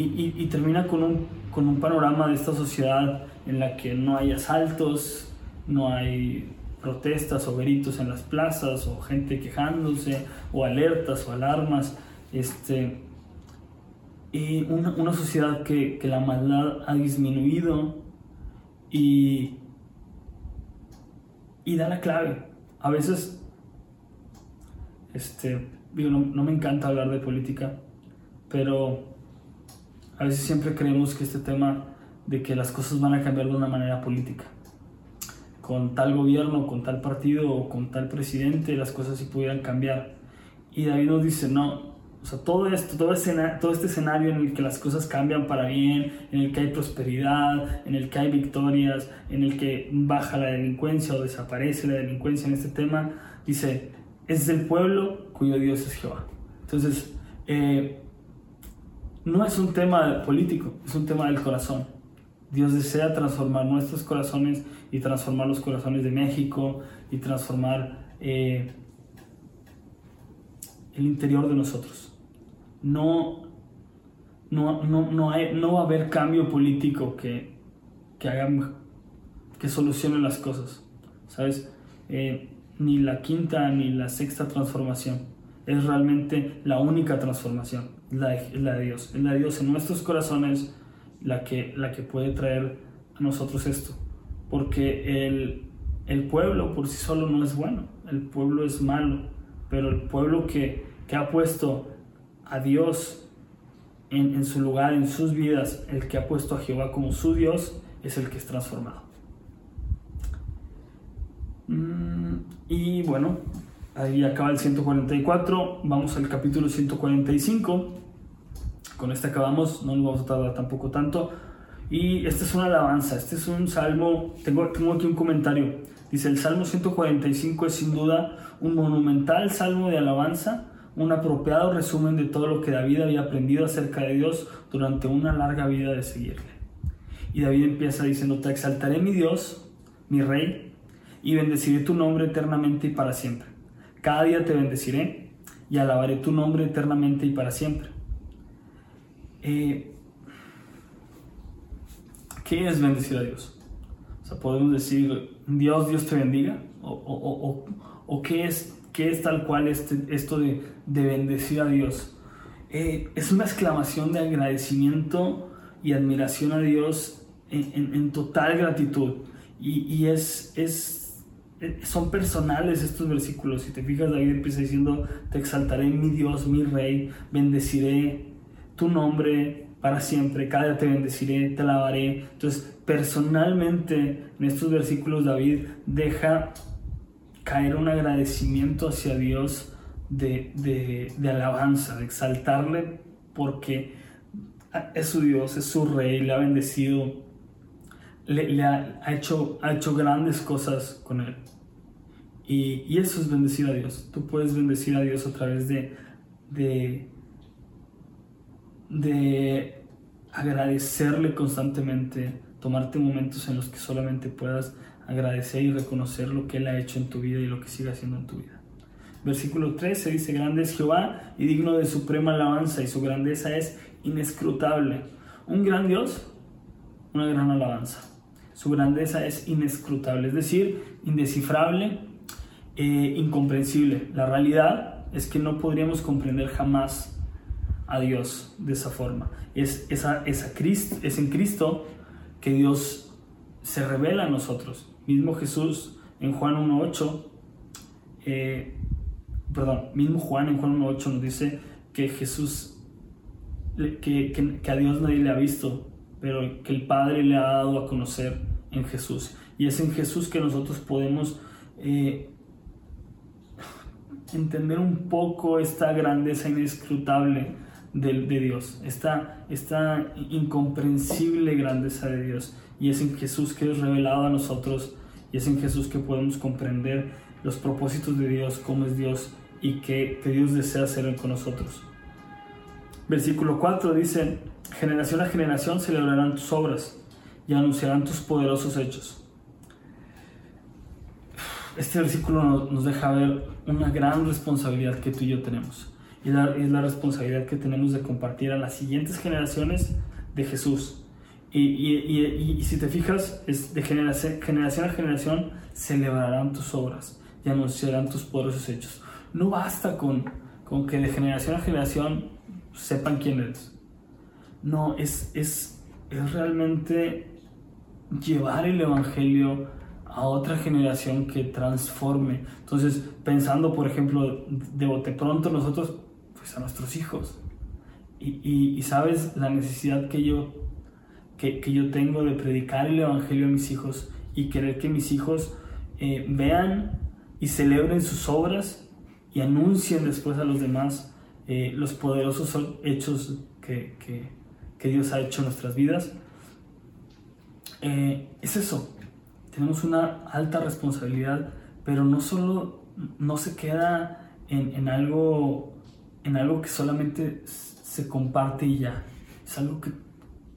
Speaker 1: Y, termina con un, con un panorama de esta sociedad en la que no hay asaltos, no hay protestas o gritos en las plazas o gente quejándose o alertas o alarmas. Este, y una, una sociedad que, la maldad ha disminuido y, y da la clave. A veces, este, digo, no me encanta hablar de política, pero a veces siempre creemos que este tema de que las cosas van a cambiar de una manera política. Con tal gobierno, con tal partido o con tal presidente, las cosas sí pudieran cambiar. Y David nos dice, no, o sea, todo esto, todo, todo este escenario en el que las cosas cambian para bien, en el que hay prosperidad, en el que hay victorias, en el que baja la delincuencia o desaparece la delincuencia en este tema, dice, es del pueblo cuyo Dios es Jehová. Entonces, eh, no es un tema político, es un tema del corazón. Dios desea transformar nuestros corazones y transformar los corazones de México y transformar eh, el interior de nosotros. No, no, no, no, hay, va a haber cambio político que, que, que solucione las cosas. ¿Sabes? Eh, ni la quinta ni la sexta transformación. Es realmente la única transformación, la la de Dios. La de Dios en nuestros corazones la que, la que puede traer a nosotros esto. Porque el, el pueblo por sí solo no es bueno, el pueblo es malo, pero el pueblo que, que ha puesto a Dios en, en, su lugar, en sus vidas, el que ha puesto a Jehová como su Dios, es el que es transformado. Mm, y bueno, ahí acaba el 144, vamos al capítulo 145 con este acabamos, no nos vamos a tardar tampoco tanto. Y este es una alabanza, este es un salmo, tengo, tengo aquí un comentario. Dice, el Salmo 145 es sin duda un monumental salmo de alabanza, un apropiado resumen de todo lo que David había aprendido acerca de Dios durante una larga vida de seguirle. Y David empieza diciendo, te exaltaré mi Dios, mi Rey, y bendeciré tu nombre eternamente y para siempre. Cada día te bendeciré y alabaré tu nombre eternamente y para siempre. Eh, ¿Qué es bendecir a Dios? O sea, podemos decir, Dios, Dios te bendiga. ¿O, qué, es, qué es tal cual este, esto de, bendecir a Dios? Eh, es una exclamación de agradecimiento y admiración a Dios en, total gratitud. Y, es, es, son personales estos versículos. Si te fijas, David empieza diciendo, te exaltaré mi Dios, mi Rey, bendeciré tu nombre para siempre, cada día te bendeciré, te alabaré. Entonces, personalmente, en estos versículos David deja caer un agradecimiento hacia Dios de, de, alabanza, de exaltarle, porque es su Dios, es su rey, le ha bendecido, le, ha, hecho, ha hecho grandes cosas con él. Y, y, eso es bendecir a Dios. Tú puedes bendecir a Dios a través de, de de agradecerle constantemente, tomarte momentos en los que solamente puedas agradecer y reconocer lo que Él ha hecho en tu vida y lo que sigue haciendo en tu vida. Versículo 13 dice, grande es Jehová y digno de suprema alabanza y su grandeza es inescrutable. Un gran Dios, una gran alabanza. Su grandeza es inescrutable, es decir, indescifrable, e incomprensible. La realidad es que no podríamos comprender jamás a Dios de esa forma. Es, es en Cristo que Dios se revela a nosotros. Mismo Jesús en Juan 1.8, eh, perdón, mismo Juan en Juan 1.8 nos dice que Jesús, que, que, a Dios nadie le ha visto, pero que el Padre le ha dado a conocer en Jesús. Y es en Jesús que nosotros podemos eh, entender un poco esta grandeza inescrutable de, de Dios, esta, esta incomprensible grandeza de Dios. Y es en Jesús que es revelado a nosotros y es en Jesús que podemos comprender los propósitos de Dios, cómo es Dios y qué, qué Dios desea hacer con nosotros. Versículo 4 dice, generación a generación celebrarán tus obras y anunciarán tus poderosos hechos. Este versículo nos deja ver una gran responsabilidad que tú y yo tenemos. Y es la responsabilidad que tenemos de compartir a las siguientes generaciones de Jesús. Y, y, y, si te fijas, es de generación, generación a generación celebrarán tus obras y anunciarán tus poderosos hechos. No basta con, con que de generación a generación sepan quién eres. No, es, es, es realmente llevar el Evangelio a otra generación que transforme. Entonces, pensando, por ejemplo, de bote pronto nosotros, pues a nuestros hijos. Y, sabes la necesidad que yo, que, yo tengo de predicar el Evangelio a mis hijos y querer que mis hijos eh, vean y celebren sus obras y anuncien después a los demás eh, los poderosos hechos que, que, Dios ha hecho en nuestras vidas. Eh, es eso, tenemos una alta responsabilidad, pero no solo no se queda en, algo, en algo que solamente se comparte y ya. Es algo que,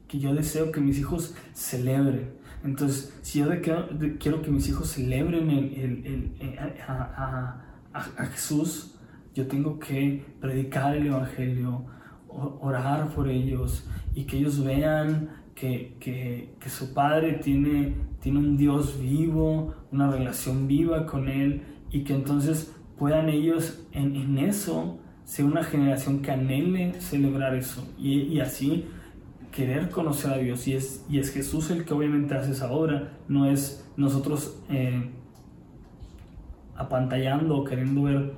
Speaker 1: que yo deseo que mis hijos celebren. Entonces, si yo de, quiero que mis hijos celebren el, el, eh, a, a, a, Jesús, yo tengo que predicar el Evangelio, orar por ellos y que ellos vean que, que, que, su padre tiene, tiene un Dios vivo, una relación viva con Él y que entonces puedan ellos en, en eso ser una generación que anhele celebrar eso y, y, así querer conocer a Dios. Y es, y es Jesús el que obviamente hace esa obra, no es nosotros eh, apantallando o queriendo ver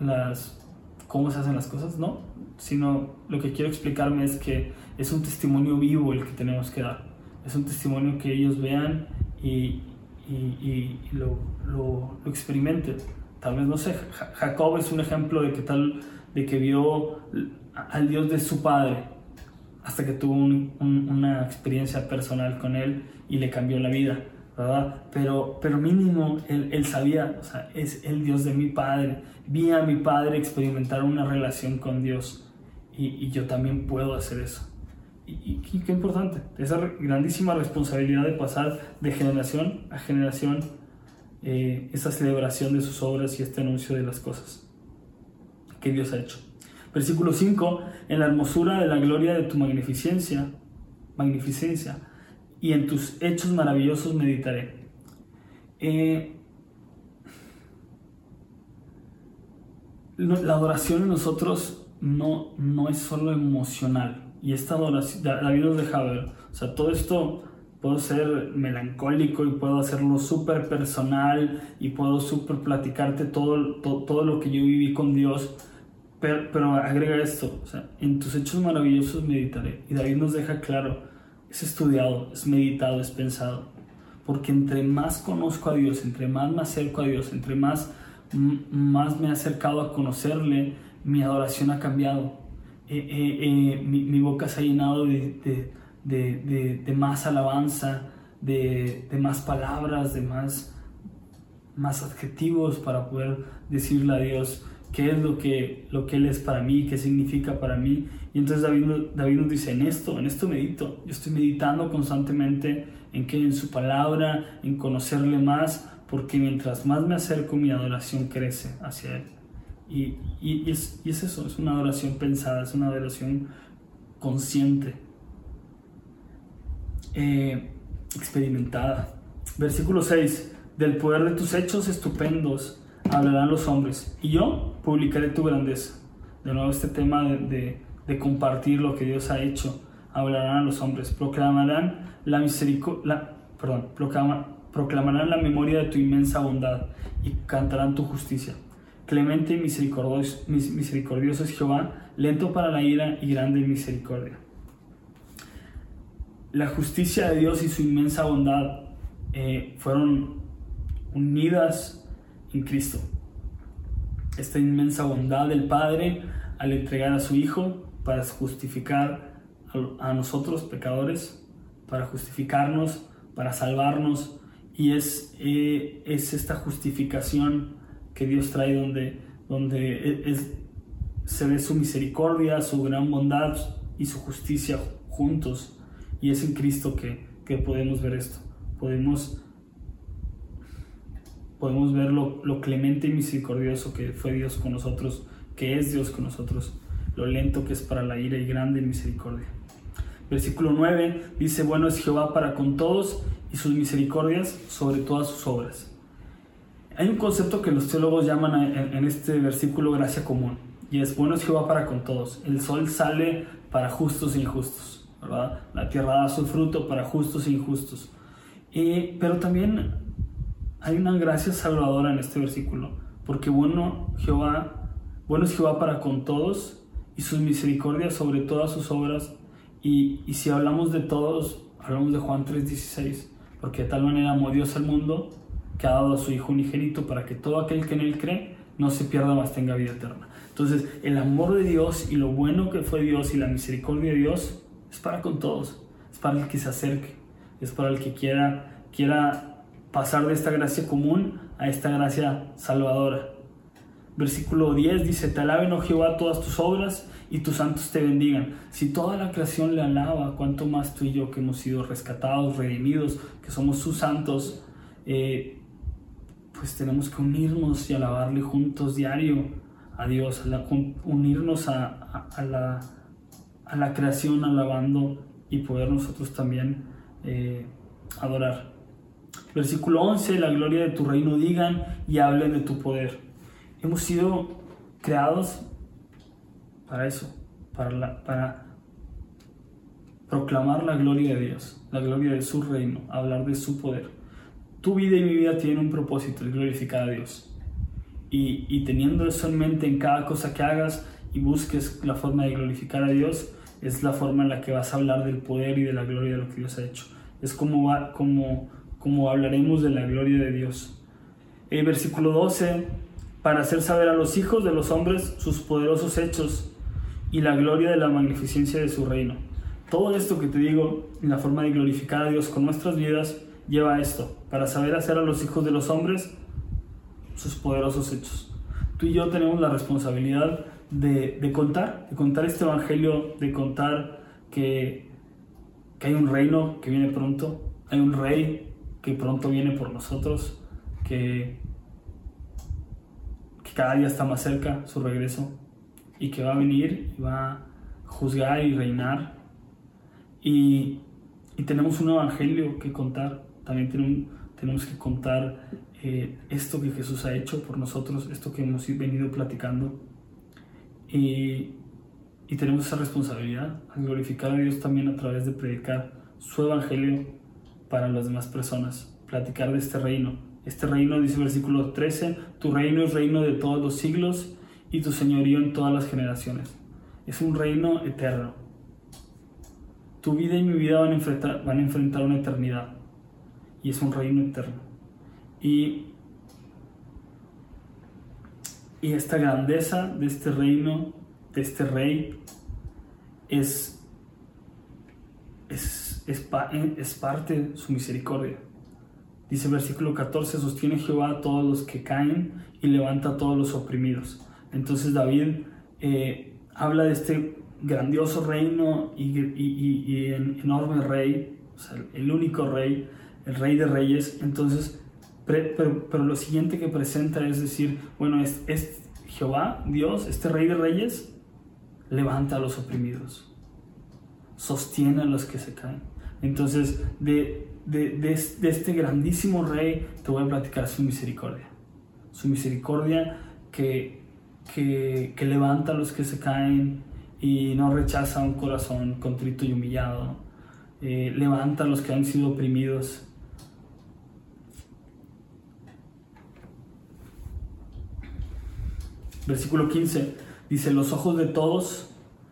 Speaker 1: las, cómo se hacen las cosas, no, sino lo que quiero explicarme es que es un testimonio vivo el que tenemos que dar. Es un testimonio que ellos vean y, y, lo, lo, experimenten. Tal vez, no sé, Jacob es un ejemplo de que, tal, de que vio al Dios de su padre hasta que tuvo una experiencia personal con él y le cambió la vida, ¿verdad? Pero, pero mínimo él, él sabía, o sea, es el Dios de mi padre. Vi a mi padre experimentar una relación con Dios y, y yo también puedo hacer eso. Y, qué importante, esa grandísima responsabilidad de pasar de generación a generación eh, esa celebración de sus obras y este anuncio de las cosas que Dios ha hecho. Versículo 5, en la hermosura de la gloria de tu magnificencia, magnificencia, y en tus hechos maravillosos meditaré. Eh, la adoración en nosotros no, no es solo emocional, y esta adoración, David nos deja o sea, todo esto puedo ser melancólico y puedo hacerlo súper personal y puedo súper platicarte todo, todo, lo que yo viví con Dios, pero, pero, agrega esto, o sea, en tus hechos maravillosos meditaré. Y David nos deja claro, es estudiado, es meditado, es pensado. Porque entre más conozco a Dios, entre más me acerco a Dios, entre más, más me he acercado a conocerle, mi adoración ha cambiado eh, eh, eh, mi, boca se ha llenado de, de, más alabanza, de, más palabras, de más, más adjetivos para poder decirle a Dios qué es lo que, lo que Él es para mí, qué significa para mí. Y entonces David, David nos dice, en esto, en esto medito. Yo estoy meditando constantemente en que en su palabra, en conocerle más, porque mientras más me acerco, mi adoración crece hacia Él. Y, y, es, y, es, eso, es una adoración pensada, es una adoración consciente, eh, experimentada. Versículo 6, del poder de tus hechos estupendos hablarán los hombres, y yo publicaré tu grandeza. De nuevo este tema de, compartir lo que Dios ha hecho, hablarán los hombres, proclamarán la misericordia, perdón, proclamarán la memoria de tu inmensa bondad y cantarán tu justicia. Clemente y misericordioso, misericordioso es Jehová, lento para la ira y grande en misericordia. La justicia de Dios y su inmensa bondad eh, fueron unidas en Cristo. esta inmensa bondad del Padre al entregar a su Hijo para justificar a nosotros, pecadores, para justificarnos, para salvarnos. Y es, eh, es esta justificación que Dios trae donde, donde es, se ve su misericordia, su gran bondad y su justicia juntos. Y es en Cristo que, que podemos ver esto. Podemos, podemos ver lo, lo, clemente y misericordioso que fue Dios con nosotros, que es Dios con nosotros, lo lento que es para la ira y grande en misericordia. Versículo 9 dice, bueno es Jehová para con todos y sus misericordias sobre todas sus obras. Hay un concepto que los teólogos llaman en, en este versículo gracia común, y es bueno es Jehová para con todos. El sol sale para justos e injustos la tierra da su fruto para justos e injustos. pero también hay una gracia salvadora en este versículo, porque bueno, Jehová, bueno es Jehová para con todos y sus misericordias sobre todas sus obras. Y, y si hablamos de todos, hablamos de Juan 3:16, porque de tal manera amó Dios al mundo que ha dado a su Hijo unigénito para que todo aquel que en él cree no se pierda, más tenga vida eterna. Entonces, el amor de Dios y lo bueno que fue Dios y la misericordia de Dios es para con todos, es para el que se acerque, es para el que quiera, quiera pasar de esta gracia común a esta gracia salvadora. Versículo 10 dice, te alaben, oh Jehová, todas tus obras y tus santos te bendigan. Si toda la creación le alaba, cuánto más tú y yo que hemos sido rescatados, redimidos, que somos sus santos, eh, pues tenemos que unirnos y alabarle juntos diario a Dios, unirnos a la a la creación alabando y poder nosotros también eh, adorar. Versículo 11, la gloria de tu reino digan y hablen de tu poder. Hemos sido creados para eso, para, para proclamar la gloria de Dios, la gloria de su reino, hablar de su poder. Tu vida y mi vida tienen un propósito, glorificar a Dios. Y, y teniendo eso en mente en cada cosa que hagas y busques la forma de glorificar a Dios, es la forma en la que vas a hablar del poder y de la gloria de lo que Dios ha hecho. Es como, va, como, como hablaremos de la gloria de Dios. El versículo 12, para hacer saber a los hijos de los hombres sus poderosos hechos y la gloria de la magnificencia de su reino. Todo esto que te digo, en la forma de glorificar a Dios con nuestras vidas, lleva a esto, para saber hacer a los hijos de los hombres sus poderosos hechos. Tú y yo tenemos la responsabilidad de, contar, de contar este evangelio, de contar que, que hay un reino que viene pronto, hay un rey que pronto viene por nosotros, que, que cada día está más cerca su regreso y que va a venir y va a juzgar y reinar. Y, y tenemos un evangelio que contar, también tenemos, tenemos que contar eh, esto que Jesús ha hecho por nosotros, esto que hemos venido platicando. Y, tenemos esa responsabilidad, glorificar a Dios también a través de predicar su evangelio para las demás personas, platicar de este reino. Este reino, dice el versículo 13, tu reino es reino de todos los siglos y tu señorío en todas las generaciones. Es un reino eterno. Tu vida y mi vida van a enfrentar, van a enfrentar una eternidad y es un reino eterno. Y y esta grandeza de este reino, de este rey, es, es, es, parte de su misericordia. Dice versículo 14, sostiene Jehová a todos los que caen y levanta a todos los oprimidos. Entonces David eh, habla de este grandioso reino y, enorme rey, el único rey, el rey de reyes. Entonces pero, lo siguiente que presenta es decir, bueno, es, es, Jehová, Dios, este rey de reyes, levanta a los oprimidos, sostiene a los que se caen. Entonces, de, de, de, este grandísimo rey te voy a platicar su misericordia. Su misericordia que, que, que levanta a los que se caen y no rechaza un corazón contrito y humillado. Eh, levanta a los que han sido oprimidos Versículo 15 dice, los ojos de todos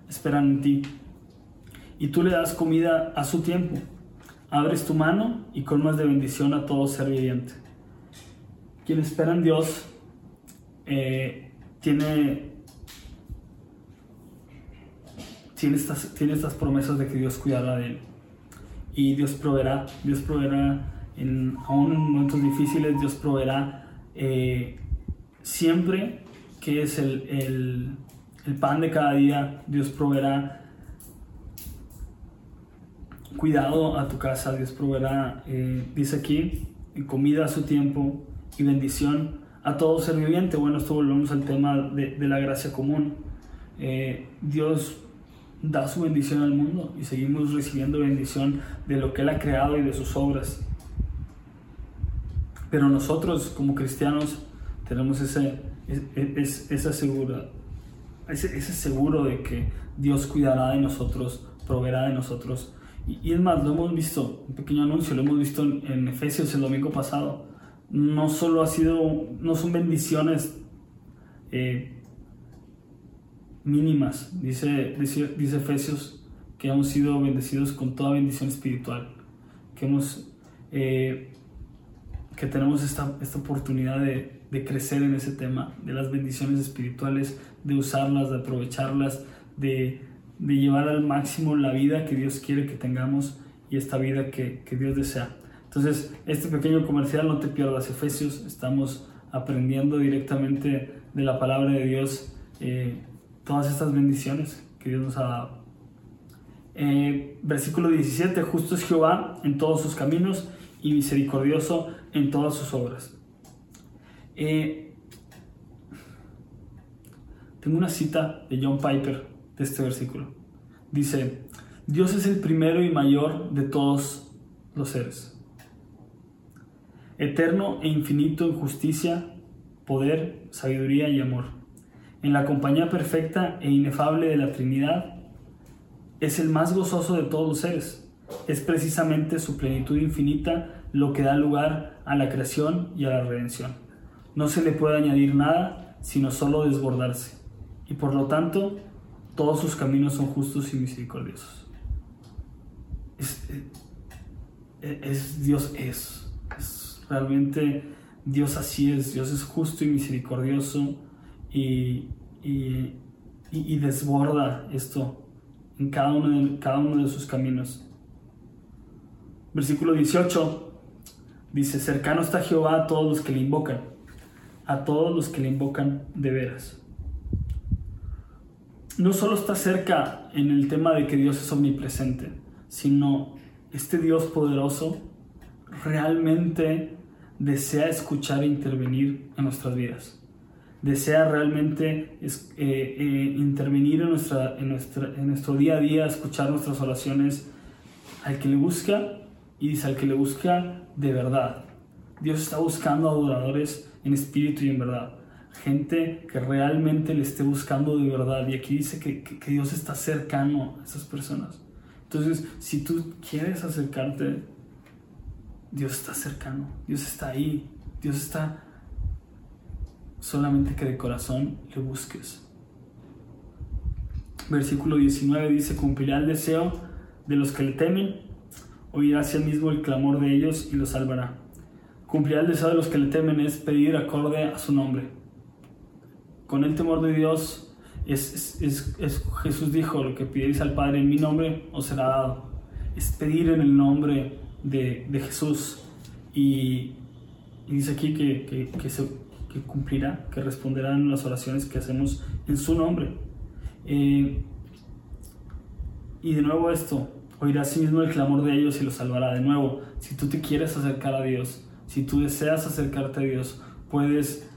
Speaker 1: esperan en ti, y tú le das comida a su tiempo. Abres tu mano y colmas de bendición a todo ser viviente. Quien espera en Dios, eh, tiene, tiene, estas, tiene estas promesas de que Dios cuidará de él. Y Dios proveerá, Dios proveerá, en, aún en momentos difíciles, Dios proveerá eh, siempre que es el, el, pan de cada día, Dios proveerá cuidado a tu casa, Dios proveerá, eh, dice aquí, comida a su tiempo y bendición a todo ser viviente. Bueno, esto volvemos al tema de, de la gracia común. Eh, Dios da su bendición al mundo y seguimos recibiendo bendición de lo que Él ha creado y de sus obras. Pero nosotros como cristianos tenemos ese, ese, ese, seguro, ese, ese seguro de que Dios cuidará de nosotros, proveerá de nosotros. Y, y, es más, lo hemos visto, un pequeño anuncio, lo hemos visto en, en Efesios el domingo pasado. No solo ha sido, no son bendiciones eh, mínimas, dice, dice, dice Efesios, que hemos sido bendecidos con toda bendición espiritual, que, hemos, eh, que tenemos esta, esta oportunidad de, de, crecer en ese tema, de las bendiciones espirituales, de usarlas, de aprovecharlas, de, de llevar al máximo la vida que Dios quiere que tengamos y esta vida que, que Dios desea. Entonces, este pequeño comercial, no te pierdas Efesios, estamos aprendiendo directamente de la palabra de Dios. Eh, todas estas bendiciones que Dios nos ha dado. Eh, versículo 17, justo es Jehová en todos sus caminos y misericordioso en todas sus obras. Eh, tengo una cita de John Piper de este versículo. Dice, Dios es el primero y mayor de todos los seres. Eterno e infinito en justicia, poder, sabiduría y amor en la compañía perfecta e inefable de la Trinidad, es el más gozoso de todos los seres. Es precisamente su plenitud infinita lo que da lugar a la creación y a la redención. No se le puede añadir nada, sino solo desbordarse. Y por lo tanto, todos sus caminos son justos y misericordiosos. Es, es, es Dios es, es. Realmente Dios así es. Dios es justo y misericordioso y, y, y, desborda esto en cada uno, de, cada uno de sus caminos. Versículo 18 dice, cercano está Jehová a todos los que le invocan, a todos los que le invocan de veras. No solo está cerca en el tema de que Dios es omnipresente, sino este Dios poderoso realmente desea escuchar e intervenir en nuestras vidas desea realmente eh, eh, intervenir en, en nuestro día a día, escuchar nuestras oraciones, al que le busca y dice al que le busca de verdad. Dios está buscando adoradores en espíritu y en verdad. Gente que realmente le esté buscando de verdad. Y aquí dice que, que, Dios está cercano a esas personas. Entonces, si tú quieres acercarte, Dios está cercano. Dios está ahí. Dios está solamente que de corazón le busques. Versículo 19 dice, cumplirá el deseo de los que le temen, oirá hacia mismo el clamor de ellos y los salvará. Cumplirá el deseo de los que le temen es pedir acorde a su nombre. Con el temor de Dios, es, es, es, Jesús dijo, lo que pidéis al Padre en mi nombre os será dado. Es pedir en el nombre de, Jesús. Y, dice aquí que, que, que se, que cumplirá, que responderán las oraciones que hacemos en su nombre. Eh, y de nuevo esto, oirá sí mismo el clamor de ellos y los salvará. De nuevo, si tú te quieres acercar a Dios, si tú deseas acercarte a Dios, puedes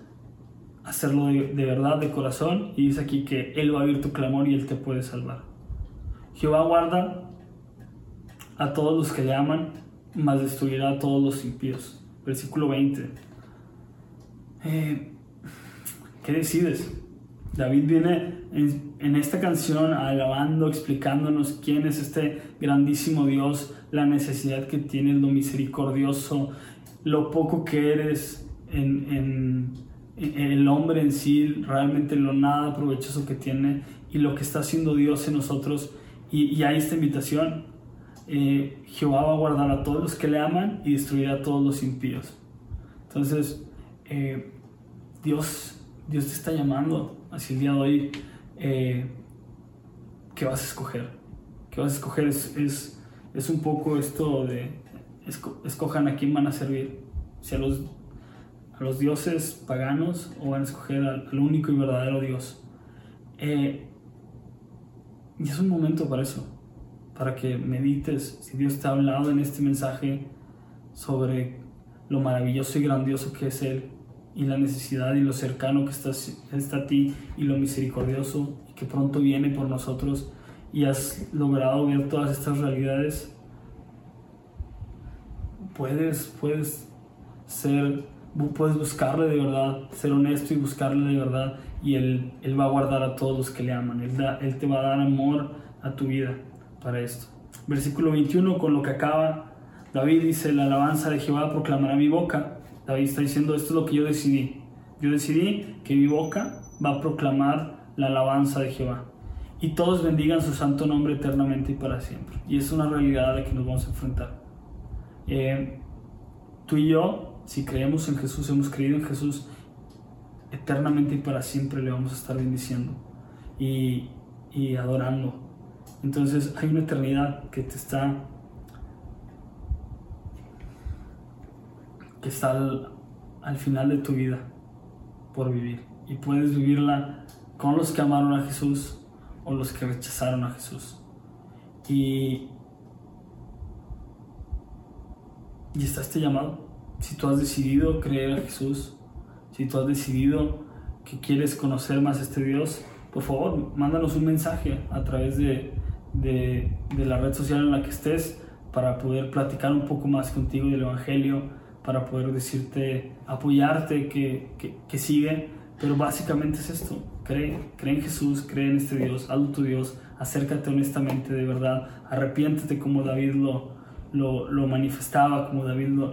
Speaker 1: hacerlo de, verdad, de corazón, y dice aquí que Él va a oír tu clamor y Él te puede salvar. Jehová guarda a todos los que le aman, mas destruirá a todos los impíos. Versículo 20. Eh, ¿Qué decides? David viene en, esta canción alabando, explicándonos quién es este grandísimo Dios, la necesidad que tienes, lo misericordioso, lo poco que eres en, el hombre en sí, realmente lo nada provechoso que tiene y lo que está haciendo Dios en nosotros. Y, y hay esta invitación. Eh, Jehová va a guardar a todos los que le aman y destruirá a todos los impíos. Entonces, eh, Dios Dios te está llamando así el día de hoy. Eh, ¿Qué vas a escoger? ¿Qué vas a escoger? Es, es, un poco esto de escojan a quién van a servir. Si a los, a los dioses paganos o van a escoger al, único y verdadero Dios. Eh, y es un momento para eso, para que medites si Dios te ha hablado en este mensaje sobre lo maravilloso y grandioso que es Él y la necesidad y lo cercano que está, está a ti y lo misericordioso que pronto viene por nosotros y has logrado ver todas estas realidades, puedes, puedes ser, puedes buscarle de verdad, ser honesto y buscarle de verdad y Él, él va a guardar a todos los que le aman, él, él te va a dar amor a tu vida para esto. Versículo 21, con lo que acaba, David dice, la alabanza de Jehová proclamará mi boca. David está diciendo, esto es lo que yo decidí. Yo decidí que mi boca va a proclamar la alabanza de Jehová. Y todos bendigan su santo nombre eternamente y para siempre. Y es una realidad a la que nos vamos a enfrentar. Eh, tú y yo, si creemos en Jesús, hemos creído en Jesús, eternamente y para siempre le vamos a estar bendiciendo y, y adorando. Entonces hay una eternidad que te está que está al, final de tu vida por vivir y puedes vivirla con los que amaron a Jesús o los que rechazaron a Jesús. Y, y está este llamado. Si tú has decidido creer a Jesús, si tú has decidido que quieres conocer más a este Dios, por favor, mándanos un mensaje a través de, de, la red social en la que estés para poder platicar un poco más contigo del Evangelio, para poder decirte, apoyarte, que, que, sigue. Pero básicamente es esto, cree, cree en Jesús, cree en este Dios, hazlo tu Dios, acércate honestamente de verdad, arrepiéntete como David lo, lo, lo manifestaba, como David lo,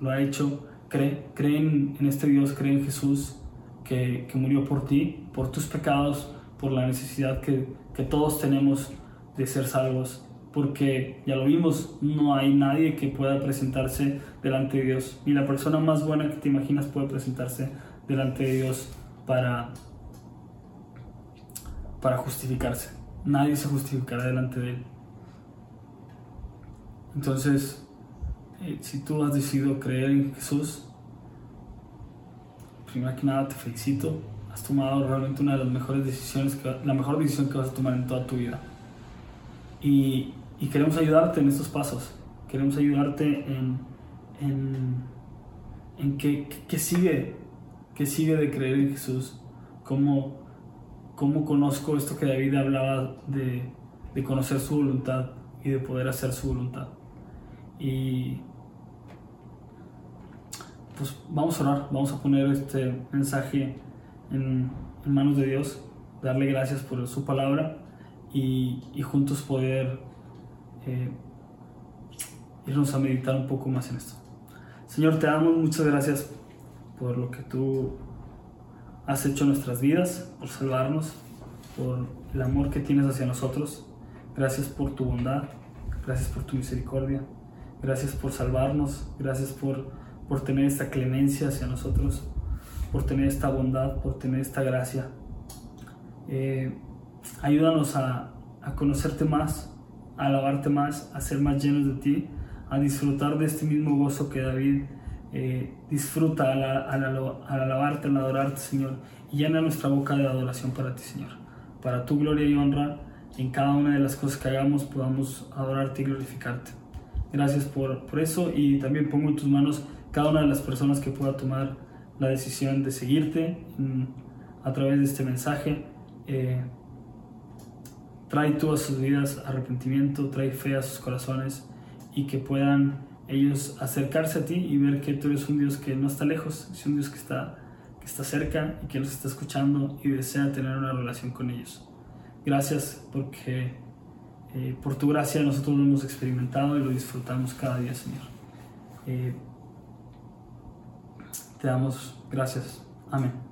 Speaker 1: lo ha hecho cree, en, este Dios, cree en Jesús que, que, murió por ti, por tus pecados, por la necesidad que, que todos tenemos de ser salvos. Porque ya lo vimos, no hay nadie que pueda presentarse delante de Dios. Ni la persona más buena que te imaginas puede presentarse delante de Dios para, para justificarse. Nadie se justificará delante de Él. Entonces, eh, si tú has decidido creer en Jesús, primero que nada te felicito. Has tomado realmente una de las mejores decisiones, la mejor decisión que vas a tomar en toda tu vida. Y, y queremos ayudarte en estos pasos. Queremos ayudarte en, en, en qué, qué sigue, qué sigue de creer en Jesús. Cómo, cómo conozco esto que David hablaba de, de conocer su voluntad y de poder hacer su voluntad. Y pues vamos a orar, vamos a poner este mensaje en, manos de Dios, darle gracias por su palabra y, juntos poder eh, irnos a meditar un poco más en esto. Señor, te damos muchas gracias por lo que tú has hecho en nuestras vidas, por salvarnos, por el amor que tienes hacia nosotros. Gracias por tu bondad, gracias por tu misericordia, gracias por salvarnos, gracias por por tener esta clemencia hacia nosotros, por tener esta bondad, por tener esta gracia. Eh, ayúdanos a, conocerte más, a alabarte más, a ser más llenos de ti, a disfrutar de este mismo gozo que David eh, disfruta al, alabarte, al adorarte, Señor, y llena nuestra boca de adoración para ti, Señor. Para tu gloria y honra, en cada una de las cosas que hagamos podamos adorarte y glorificarte. Gracias por, por eso y también pongo en tus manos cada una de las personas que pueda tomar la decisión de seguirte a través de este mensaje. Eh, trae tú a sus vidas arrepentimiento, trae fe a sus corazones y que puedan ellos acercarse a ti y ver que tú eres un Dios que no está lejos, es un Dios que está, que está cerca y que los está escuchando y desea tener una relación con ellos. Gracias porque eh, por tu gracia nosotros lo hemos experimentado y lo disfrutamos cada día, Señor. Eh, te damos gracias. Amén.